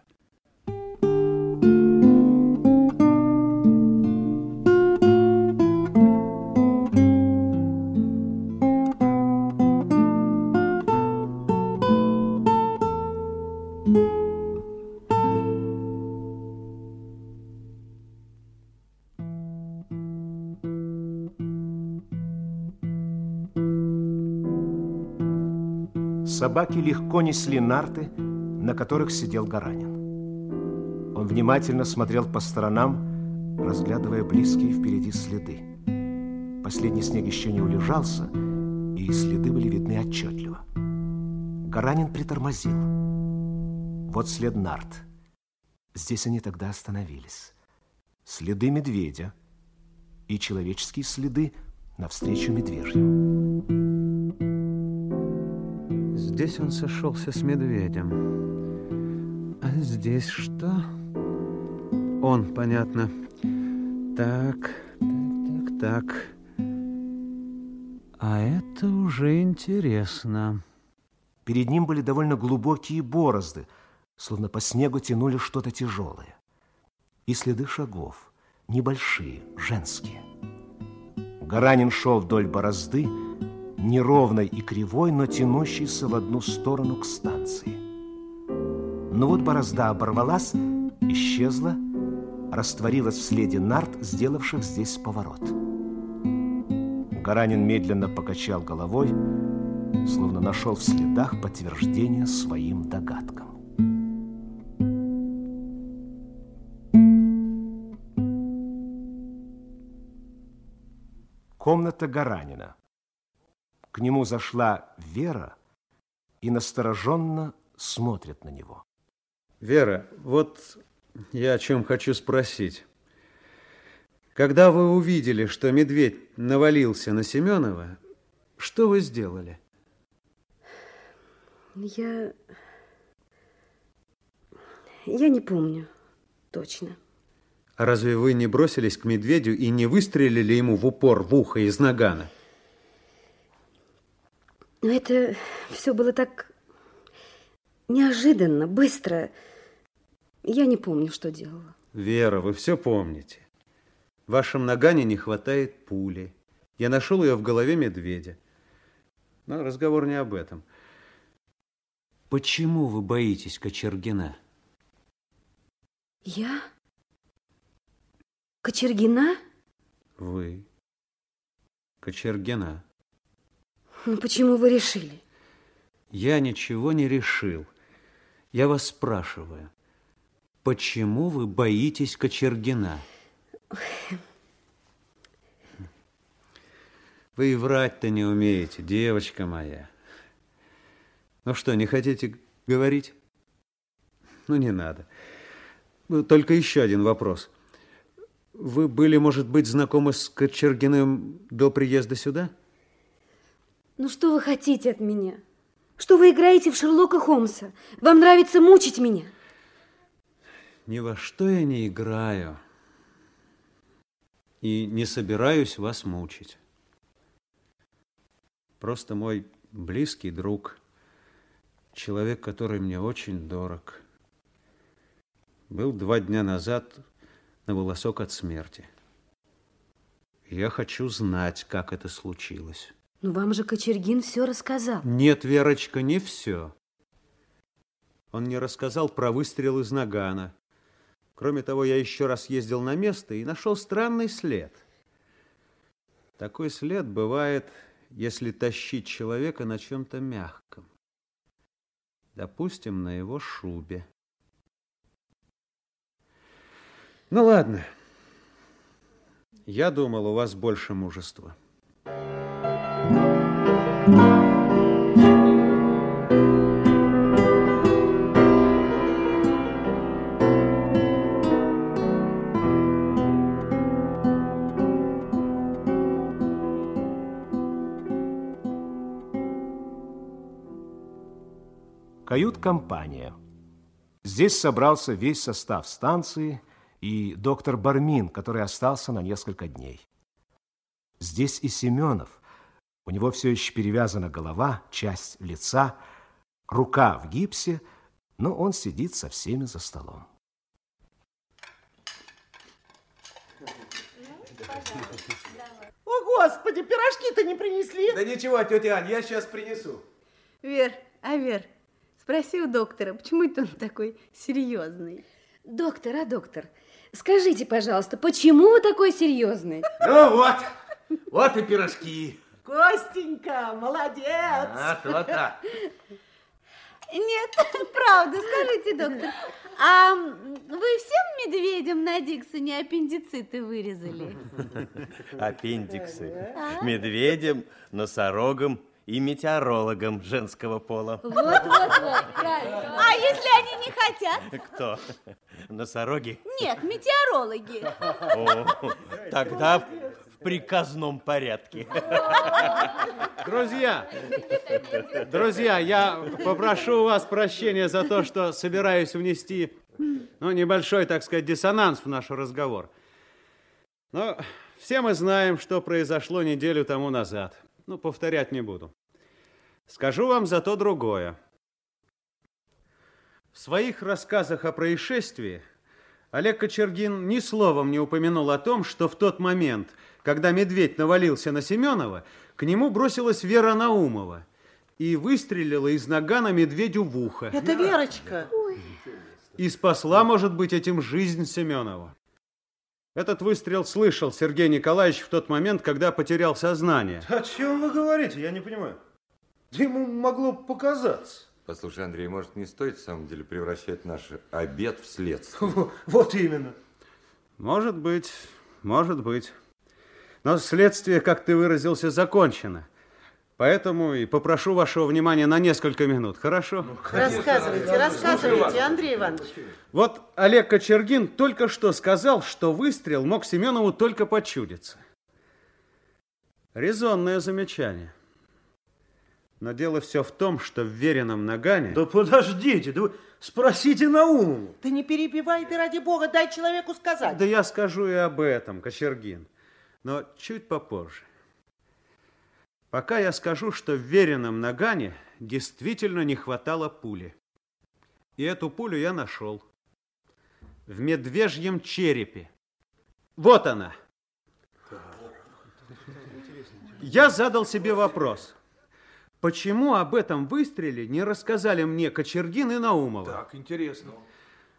Собаки легко несли нарты, на которых сидел Гаранин. внимательно смотрел по сторонам, разглядывая близкие впереди следы. Последний снег еще не улежался, и следы были видны отчетливо. Гаранин притормозил. Вот след нарт. Здесь они тогда остановились. Следы медведя и человеческие следы навстречу медвежью. Здесь он сошелся с медведем. А здесь что? Он, понятно. Так, так, так, так. А это уже интересно. Перед ним были довольно глубокие борозды, словно по снегу тянули что-то тяжелое. И следы шагов, небольшие, женские. Гаранин шел вдоль борозды, неровной и кривой, но тянущейся в одну сторону к станции. Но вот борозда оборвалась, исчезла, растворилась в следе нарт, сделавших здесь поворот. Гаранин медленно покачал головой, словно нашел в следах подтверждение своим догадкам. Комната Гаранина. К нему зашла Вера и настороженно смотрит на него. Вера, вот я о чем хочу спросить. Когда вы увидели, что медведь навалился на Семенова, что вы сделали? Я... Я не помню точно. А разве вы не бросились к медведю и не выстрелили ему в упор в ухо из нагана? Но это все было так неожиданно, быстро. Я не помню, что делала. Вера, вы все помните. В вашем нагане не хватает пули. Я нашел ее в голове медведя. Но разговор не об этом. Почему вы боитесь Кочергина? Я? Кочергина? Вы. Кочергина. Ну, почему вы решили? Я ничего не решил. Я вас спрашиваю, почему вы боитесь Кочергина? Вы и врать-то не умеете, девочка моя. Ну что, не хотите говорить? Ну, не надо. Ну, только еще один вопрос. Вы были, может быть, знакомы с Кочергиным до приезда сюда? Ну, что вы хотите от меня? Что вы играете в Шерлока Холмса? Вам нравится мучить меня? Ни во что я не играю и не собираюсь вас мучить. Просто мой близкий друг, человек, который мне очень дорог, был два дня назад на волосок от смерти. Я хочу знать, как это случилось. Ну, вам же Кочергин все рассказал. Нет, Верочка, не все. Он мне рассказал про выстрел из нагана, Кроме того, я еще раз ездил на место и нашел странный след. Такой след бывает, если тащить человека на чем-то мягком. Допустим, на его шубе. Ну ладно. Я думал, у вас больше мужества. Кают-компания. Здесь собрался весь состав станции и доктор Бармин, который остался на несколько дней. Здесь и Семенов. У него все еще перевязана голова, часть лица, рука в гипсе, но он сидит со всеми за столом. О, Господи, пирожки-то не принесли? Да ничего, тетя Ань, я сейчас принесу. Вер, а Вер, Спроси у доктора, почему это он такой серьезный? Доктор, а доктор, скажите, пожалуйста, почему вы такой серьезный? Ну вот, вот и пирожки. Костенька, молодец. А, то-то. Нет, правда, скажите, доктор, а вы всем медведям на Диксоне аппендициты вырезали? Аппендиксы. А? Медведям, носорогам и метеорологам женского пола. Вот, вот, вот, правильно. А если они не хотят? Кто? Носороги? Нет, метеорологи. О, тогда в приказном порядке. Друзья, друзья, я попрошу у вас прощения за то, что собираюсь внести ну, небольшой, так сказать, диссонанс в наш разговор. Но все мы знаем, что произошло неделю тому назад. Ну, повторять не буду. Скажу вам зато другое. В своих рассказах о происшествии Олег Кочергин ни словом не упомянул о том, что в тот момент, когда медведь навалился на Семенова, к нему бросилась Вера Наумова и выстрелила из нагана медведю в ухо. Это Верочка. И спасла, может быть, этим жизнь Семенова. Этот выстрел слышал Сергей Николаевич в тот момент, когда потерял сознание. О чем вы говорите? Я не понимаю. Да ему могло показаться. Послушай, Андрей, может, не стоит, в самом деле, превращать наш обед в следствие? Вот именно. Может быть, может быть. Но следствие, как ты выразился, закончено. Поэтому и попрошу вашего внимания на несколько минут, хорошо? Рассказывайте, рассказывайте, Андрей Иванович. Вот Олег Кочергин только что сказал, что выстрел мог Семенову только почудиться. Резонное замечание. Но дело все в том, что в веренном нагане... Да подождите, да вы спросите Наумову. Ты не перебивай ты, ради бога, дай человеку сказать. Да я скажу и об этом, Кочергин, но чуть попозже. Пока я скажу, что в веренном нагане действительно не хватало пули. И эту пулю я нашел. В медвежьем черепе. Вот она. Я задал себе вопрос. Почему об этом выстреле не рассказали мне Кочергин и Наумова? Так, интересно.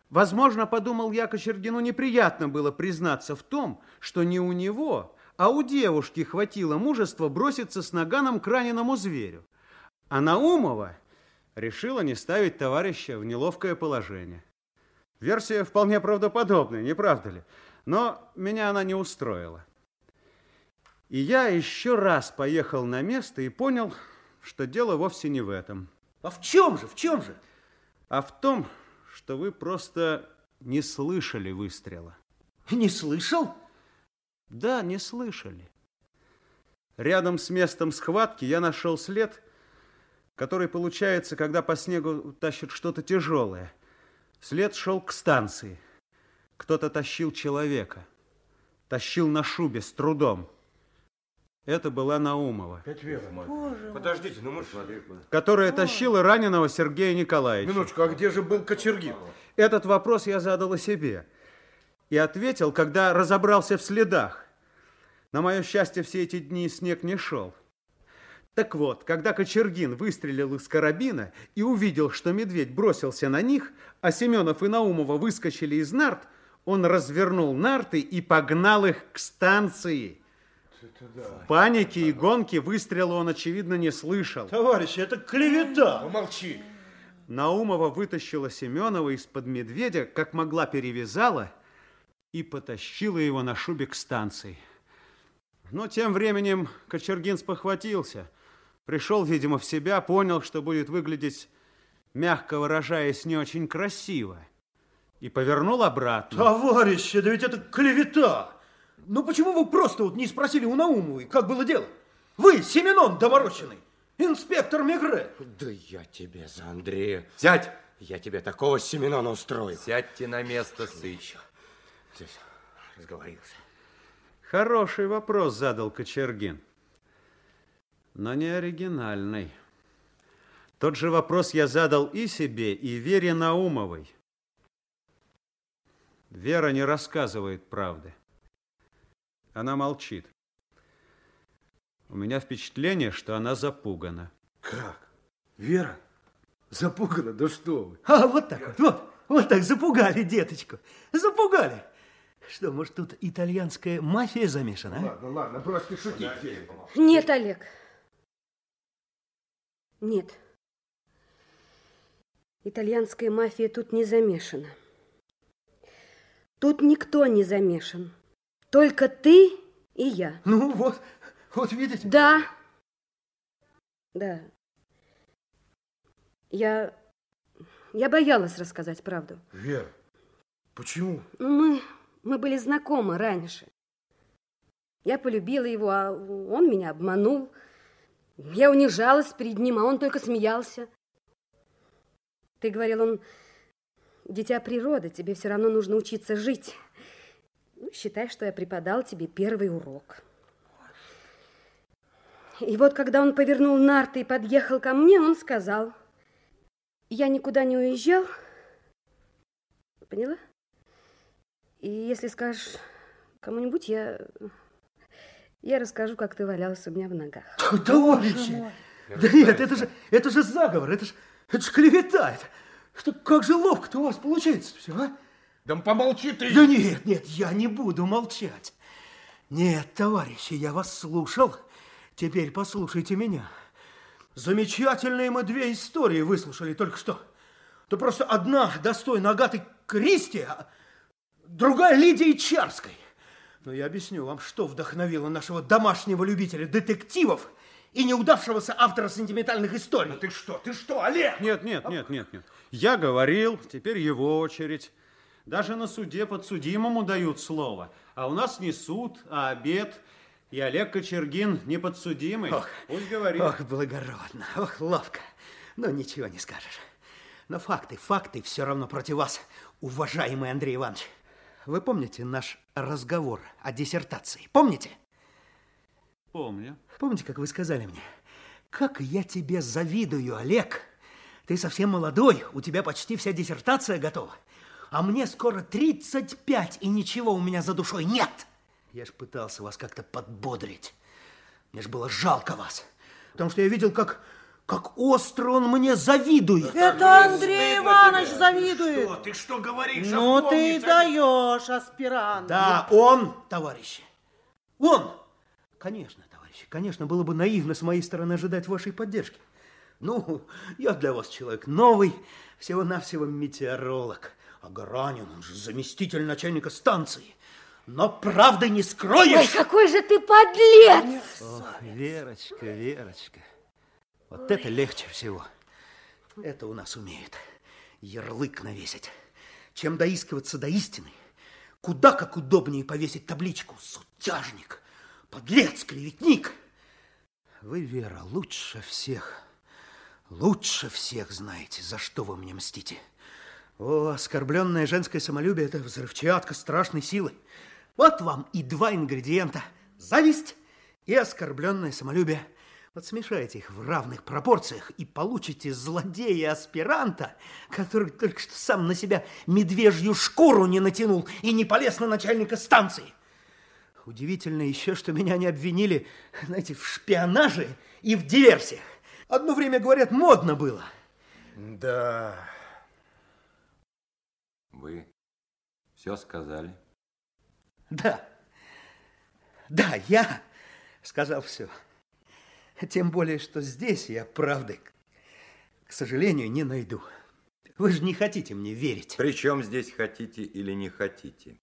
Возможно, подумал я, Кочергину неприятно было признаться в том, что не у него, а у девушки хватило мужества броситься с наганом к раненому зверю. А Наумова решила не ставить товарища в неловкое положение. Версия вполне правдоподобная, не правда ли? Но меня она не устроила. И я еще раз поехал на место и понял, что дело вовсе не в этом. А в чем же, в чем же? А в том, что вы просто не слышали выстрела. Не слышал? Да, не слышали. Рядом с местом схватки я нашел след, который получается, когда по снегу тащат что-то тяжелое. След шел к станции. Кто-то тащил человека. Тащил на шубе с трудом. Это была Наумова. Подождите, ну мы смотри. Которая тащила раненого Сергея Николаевича. Минуточку, а где же был Кочергин? Этот вопрос я задал и себе. И ответил, когда разобрался в следах. На мое счастье, все эти дни снег не шел. Так вот, когда Кочергин выстрелил из карабина и увидел, что медведь бросился на них, а Семенов и Наумова выскочили из нарт, он развернул нарты и погнал их к станции. В панике и гонке выстрела он, очевидно, не слышал. Товарищи, это клевета. Молчи. Наумова вытащила Семенова из-под медведя, как могла перевязала, и потащила его на шубе к станции. Но тем временем Кочергин спохватился. Пришел, видимо, в себя, понял, что будет выглядеть, мягко выражаясь, не очень красиво. И повернул обратно. Товарищи, да ведь это клевета. Ну почему вы просто вот не спросили у Наумовой, как было дело? Вы, Семенон доморощенный, инспектор Мегре. Да я тебе за Андрея. Сядь! Я тебе такого Семенона устрою. Сядьте на место, Сыч. Здесь разговорился. Хороший вопрос задал Кочергин, но не оригинальный. Тот же вопрос я задал и себе, и Вере Наумовой. Вера не рассказывает правды. Она молчит. У меня впечатление, что она запугана. Как? Вера? Запугана? Да что вы? А, вот так вот, вот, вот так запугали деточку. Запугали. Что, может, тут итальянская мафия замешана? а? Ладно, ладно, бросьте шутить. Нет, Олег. Нет. Итальянская мафия тут не замешана. Тут никто не замешан. Только ты и я. Ну вот, вот видите? Да. Да. Я... Я боялась рассказать правду. Вера, почему? Ну, мы, мы были знакомы раньше. Я полюбила его, а он меня обманул. Я унижалась перед ним, а он только смеялся. Ты говорил, он дитя природы, тебе все равно нужно учиться жить. Ну, считай, что я преподал тебе первый урок. И вот, когда он повернул нарты и подъехал ко мне, он сказал, я никуда не уезжал, поняла? И если скажешь кому-нибудь, я, я расскажу, как ты валялся у меня в ногах. Товарищи! Да нет, это же, это же заговор, это же, это же клевета. Это, что, как же ловко-то у вас получается все, а? Да помолчи ты! Да нет, нет, я не буду молчать. Нет, товарищи, я вас слушал. Теперь послушайте меня. Замечательные мы две истории выслушали только что. Да просто одна достойна Агаты Кристи, а другая Лидии Чарской. Но я объясню вам, что вдохновило нашего домашнего любителя детективов и неудавшегося автора сентиментальных историй. Да ты что, ты что, Олег? Нет, нет, нет, нет, нет. Я говорил, теперь его очередь. Даже на суде подсудимому дают слово. А у нас не суд, а обед. И Олег Кочергин не подсудимый. Ох, Пусть говорит. Ох, благородно, ох, ловко. Ну, ничего не скажешь. Но факты, факты все равно против вас, уважаемый Андрей Иванович. Вы помните наш разговор о диссертации? Помните? Помню. Помните, как вы сказали мне? Как я тебе завидую, Олег. Ты совсем молодой, у тебя почти вся диссертация готова. А мне скоро 35, и ничего у меня за душой нет. Я ж пытался вас как-то подбодрить. Мне ж было жалко вас. Потому что я видел, как, как остро он мне завидует. Это Андрей Иванович завидует. Что, ты что говоришь? Ну ты Опомнись, даешь, аспирант. Да, он, товарищи, он. Конечно, товарищи, конечно, было бы наивно с моей стороны ожидать вашей поддержки. Ну, я для вас человек новый, всего-навсего метеоролог. А Гаранин, он же заместитель начальника станции. Но правды не скроешь. Ой, какой же ты подлец! Ох, Верочка, Верочка, вот это легче всего. Это у нас умеют. Ярлык навесить. Чем доискиваться до истины, куда как удобнее повесить табличку «Сутяжник», «Подлец», «Клеветник». Вы, Вера, лучше всех, лучше всех знаете, за что вы мне мстите. О, оскорбленное женское самолюбие – это взрывчатка страшной силы. Вот вам и два ингредиента – зависть и оскорбленное самолюбие. Вот смешайте их в равных пропорциях и получите злодея-аспиранта, который только что сам на себя медвежью шкуру не натянул и не полез на начальника станции. Удивительно еще, что меня не обвинили, знаете, в шпионаже и в диверсиях. Одно время, говорят, модно было. Да. Вы все сказали? Да. Да, я сказал все. Тем более, что здесь я правды, к сожалению, не найду. Вы же не хотите мне верить. Причем здесь хотите или не хотите?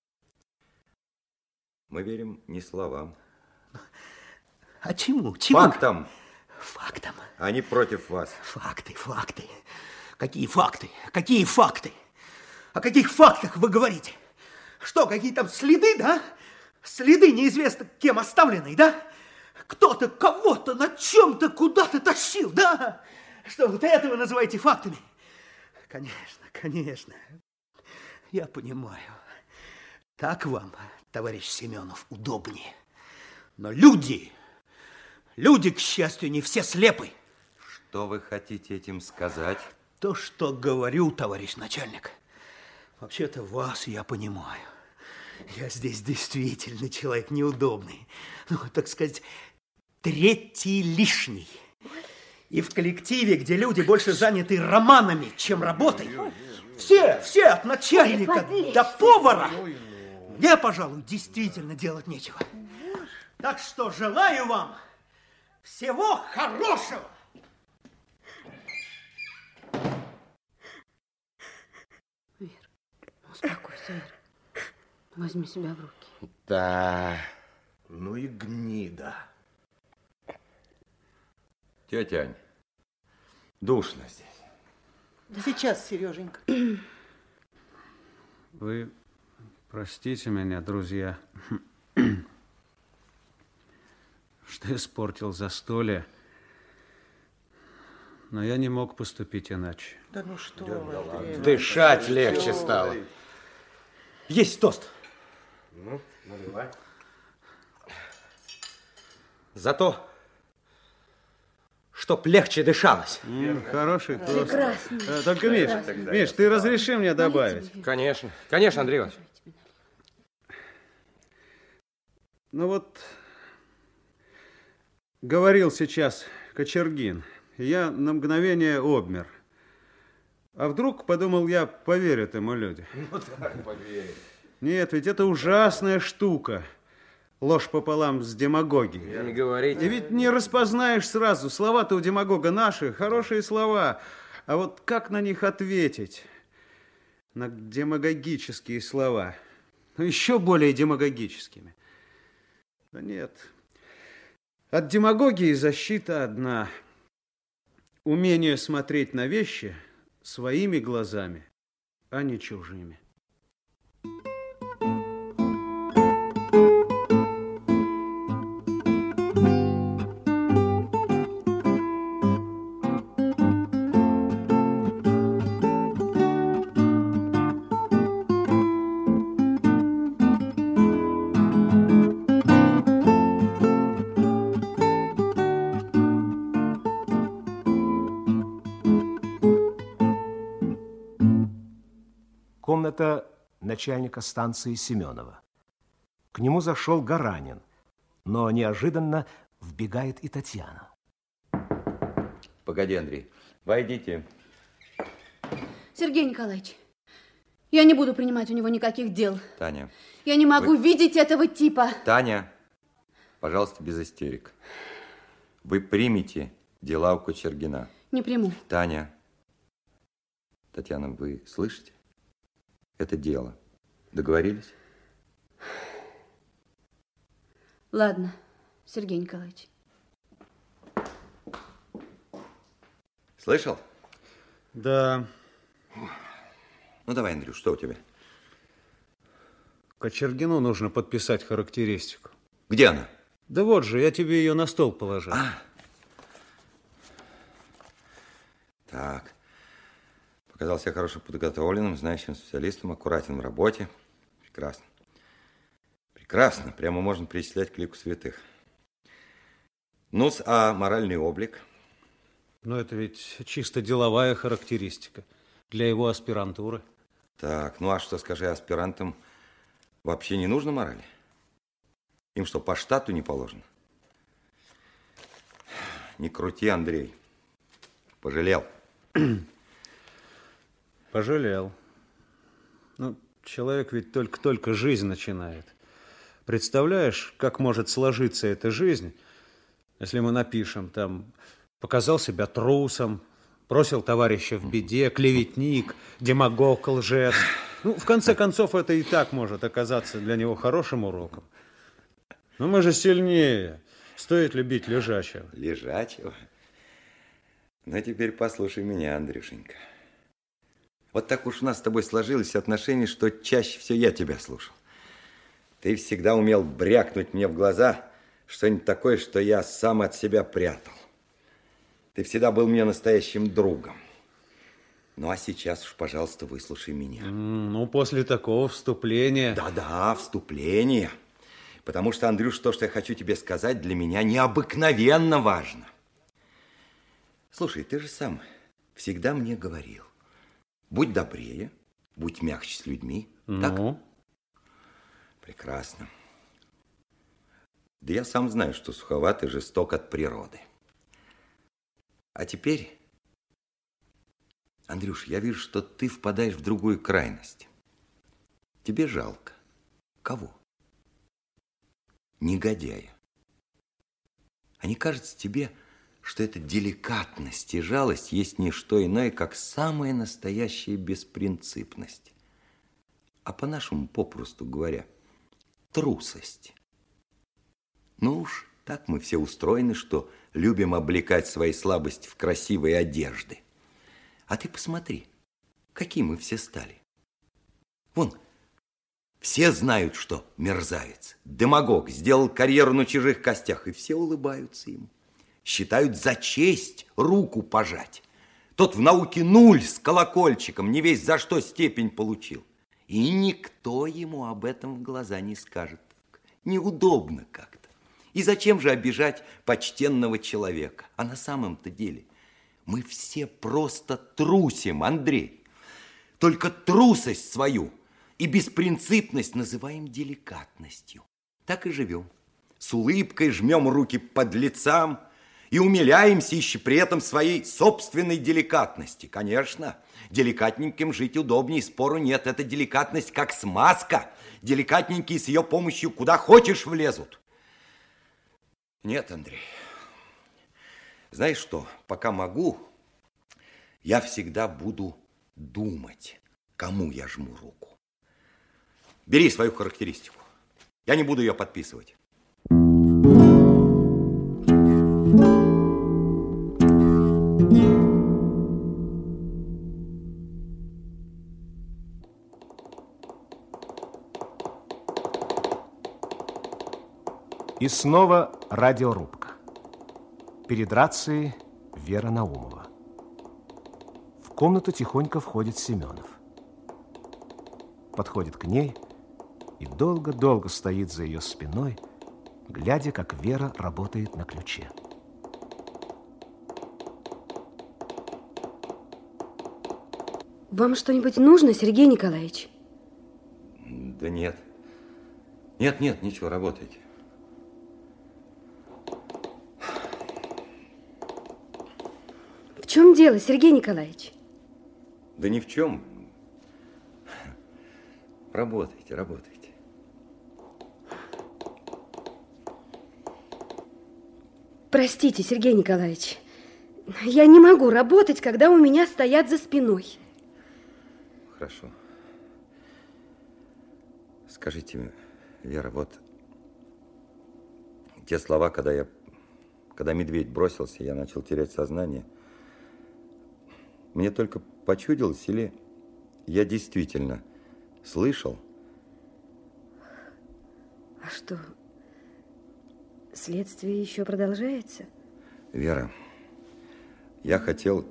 Мы верим не словам. А чему? Чему? Фактам. Фактам. Они против вас. Факты, факты. Какие факты? Какие факты? О каких фактах вы говорите? Что, какие там следы, да? Следы неизвестно кем оставленные, да? Кто-то кого-то на чем-то куда-то тащил, да? Что, вот это вы называете фактами? Конечно, конечно. Я понимаю. Так вам, товарищ Семенов, удобнее. Но люди, люди, к счастью, не все слепы. Что вы хотите этим сказать? То, что говорю, товарищ начальник. Вообще-то вас я понимаю. Я здесь действительно человек неудобный. Ну, так сказать, третий лишний. И в коллективе, где люди больше заняты романами, чем работой, все, все, от начальника до повара, мне, пожалуй, действительно делать нечего. Так что желаю вам всего хорошего. Успокойся, Ира. Возьми себя в руки. Да, ну и гнида. Тетя Ань, душно здесь. Да сейчас, Сереженька. Вы простите меня, друзья, что испортил застолье, но я не мог поступить иначе. Да ну что вы, Андрей Дышать Иванович, легче что стало. Есть тост. Ну, наливай. За то, чтоб легче дышалось. М, хороший тост. Прекрасный. Э, Только, Миш, Прекрасный. Миш, ты разреши мне добавить? Конечно, конечно, Андрей Иванович. Ну вот, говорил сейчас Кочергин, я на мгновение обмер. А вдруг, подумал я, поверят ему люди. Ну так, поверь. Нет, ведь это ужасная штука. Ложь пополам с демагогией. Не говорите. И ведь не распознаешь сразу. Слова-то у демагога наши, хорошие слова. А вот как на них ответить? На демагогические слова. Ну, еще более демагогическими. Да нет. От демагогии защита одна. Умение смотреть на вещи своими глазами, а не чужими. Начальника станции Семенова. К нему зашел Гаранин, но неожиданно вбегает и Татьяна. Погоди, Андрей, войдите. Сергей Николаевич, я не буду принимать у него никаких дел. Таня, Я не могу Вы- видеть этого типа. Таня, пожалуйста, без истерик. Вы примите дела у Кочергина. Не приму. Таня, Татьяна, вы слышите? Это дело. Договорились? Ладно, Сергей Николаевич. Слышал? Да. Ну, давай, Андрюш, что у тебя? Кочергину нужно подписать характеристику. Где она? Да вот же, я тебе ее на стол положил. Так. Показал себя хорошо подготовленным, знающим специалистом, аккуратен в работе. Прекрасно. Прекрасно. Прямо можно причислять к лику святых. ну а моральный облик? Но это ведь чисто деловая характеристика для его аспирантуры. Так, ну а что, скажи, аспирантам вообще не нужно морали? Им что, по штату не положено? Не крути, Андрей. Пожалел. Пожалел. Человек ведь только-только жизнь начинает. Представляешь, как может сложиться эта жизнь, если мы напишем там «показал себя трусом», «бросил товарища в беде», «клеветник», «демагог», «лжец». Ну, в конце концов, это и так может оказаться для него хорошим уроком. Но мы же сильнее. Стоит любить лежачего. Лежачего? Ну, теперь послушай меня, Андрюшенька. Вот так уж у нас с тобой сложилось отношения, что чаще всего я тебя слушал. Ты всегда умел брякнуть мне в глаза что-нибудь такое, что я сам от себя прятал. Ты всегда был мне настоящим другом. Ну, а сейчас уж, пожалуйста, выслушай меня. Ну, после такого вступления... Да-да, вступление. Потому что, Андрюш, то, что я хочу тебе сказать, для меня необыкновенно важно. Слушай, ты же сам всегда мне говорил, будь добрее, будь мягче с людьми. Так? Ну? Прекрасно. Да я сам знаю, что суховат и жесток от природы. А теперь, Андрюш, я вижу, что ты впадаешь в другую крайность. Тебе жалко. Кого? Негодяя. А не кажется тебе, что эта деликатность и жалость есть не что иное, как самая настоящая беспринципность? а по-нашему, попросту говоря, трусость. Ну уж, так мы все устроены, что любим облекать свои слабости в красивые одежды. А ты посмотри, какие мы все стали. Вон, все знают, что мерзавец, демагог, сделал карьеру на чужих костях, и все улыбаются ему. Считают за честь руку пожать. Тот в науке нуль с колокольчиком, не весь за что степень получил. И никто ему об этом в глаза не скажет. Неудобно как-то. И зачем же обижать почтенного человека? А на самом-то деле мы все просто трусим, Андрей. Только трусость свою и беспринципность называем деликатностью. Так и живем. С улыбкой жмем руки под лицам и умиляемся еще при этом своей собственной деликатности. Конечно, деликатненьким жить удобнее, спору нет. Это деликатность как смазка. Деликатненькие с ее помощью куда хочешь влезут. Нет, Андрей. Знаешь что, пока могу, я всегда буду думать, кому я жму руку. Бери свою характеристику. Я не буду ее подписывать. И снова радиорубка. Перед рацией Вера Наумова. В комнату тихонько входит Семенов. Подходит к ней и долго-долго стоит за ее спиной, глядя, как Вера работает на ключе. Вам что-нибудь нужно, Сергей Николаевич? Да нет. Нет, нет, ничего, работайте. В чем дело, Сергей Николаевич? Да ни в чем. Работайте, работайте. Простите, Сергей Николаевич, я не могу работать, когда у меня стоят за спиной. Хорошо. Скажите, Вера, вот те слова, когда я, когда медведь бросился, я начал терять сознание. Мне только почудилось или я действительно слышал? А что, следствие еще продолжается? Вера, я хотел...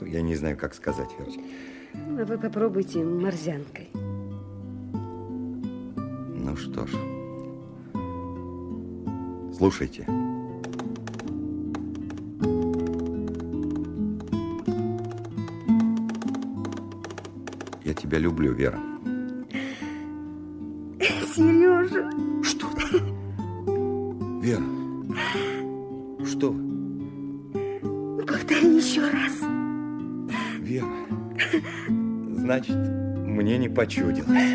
Я не знаю, как сказать, Верочка. А вы попробуйте морзянкой. Ну что ж. Слушайте. Я тебя люблю, Вера. Сережа. Что ты? Вера. Что? Повтори еще раз. Вера. Значит, мне не почудилось.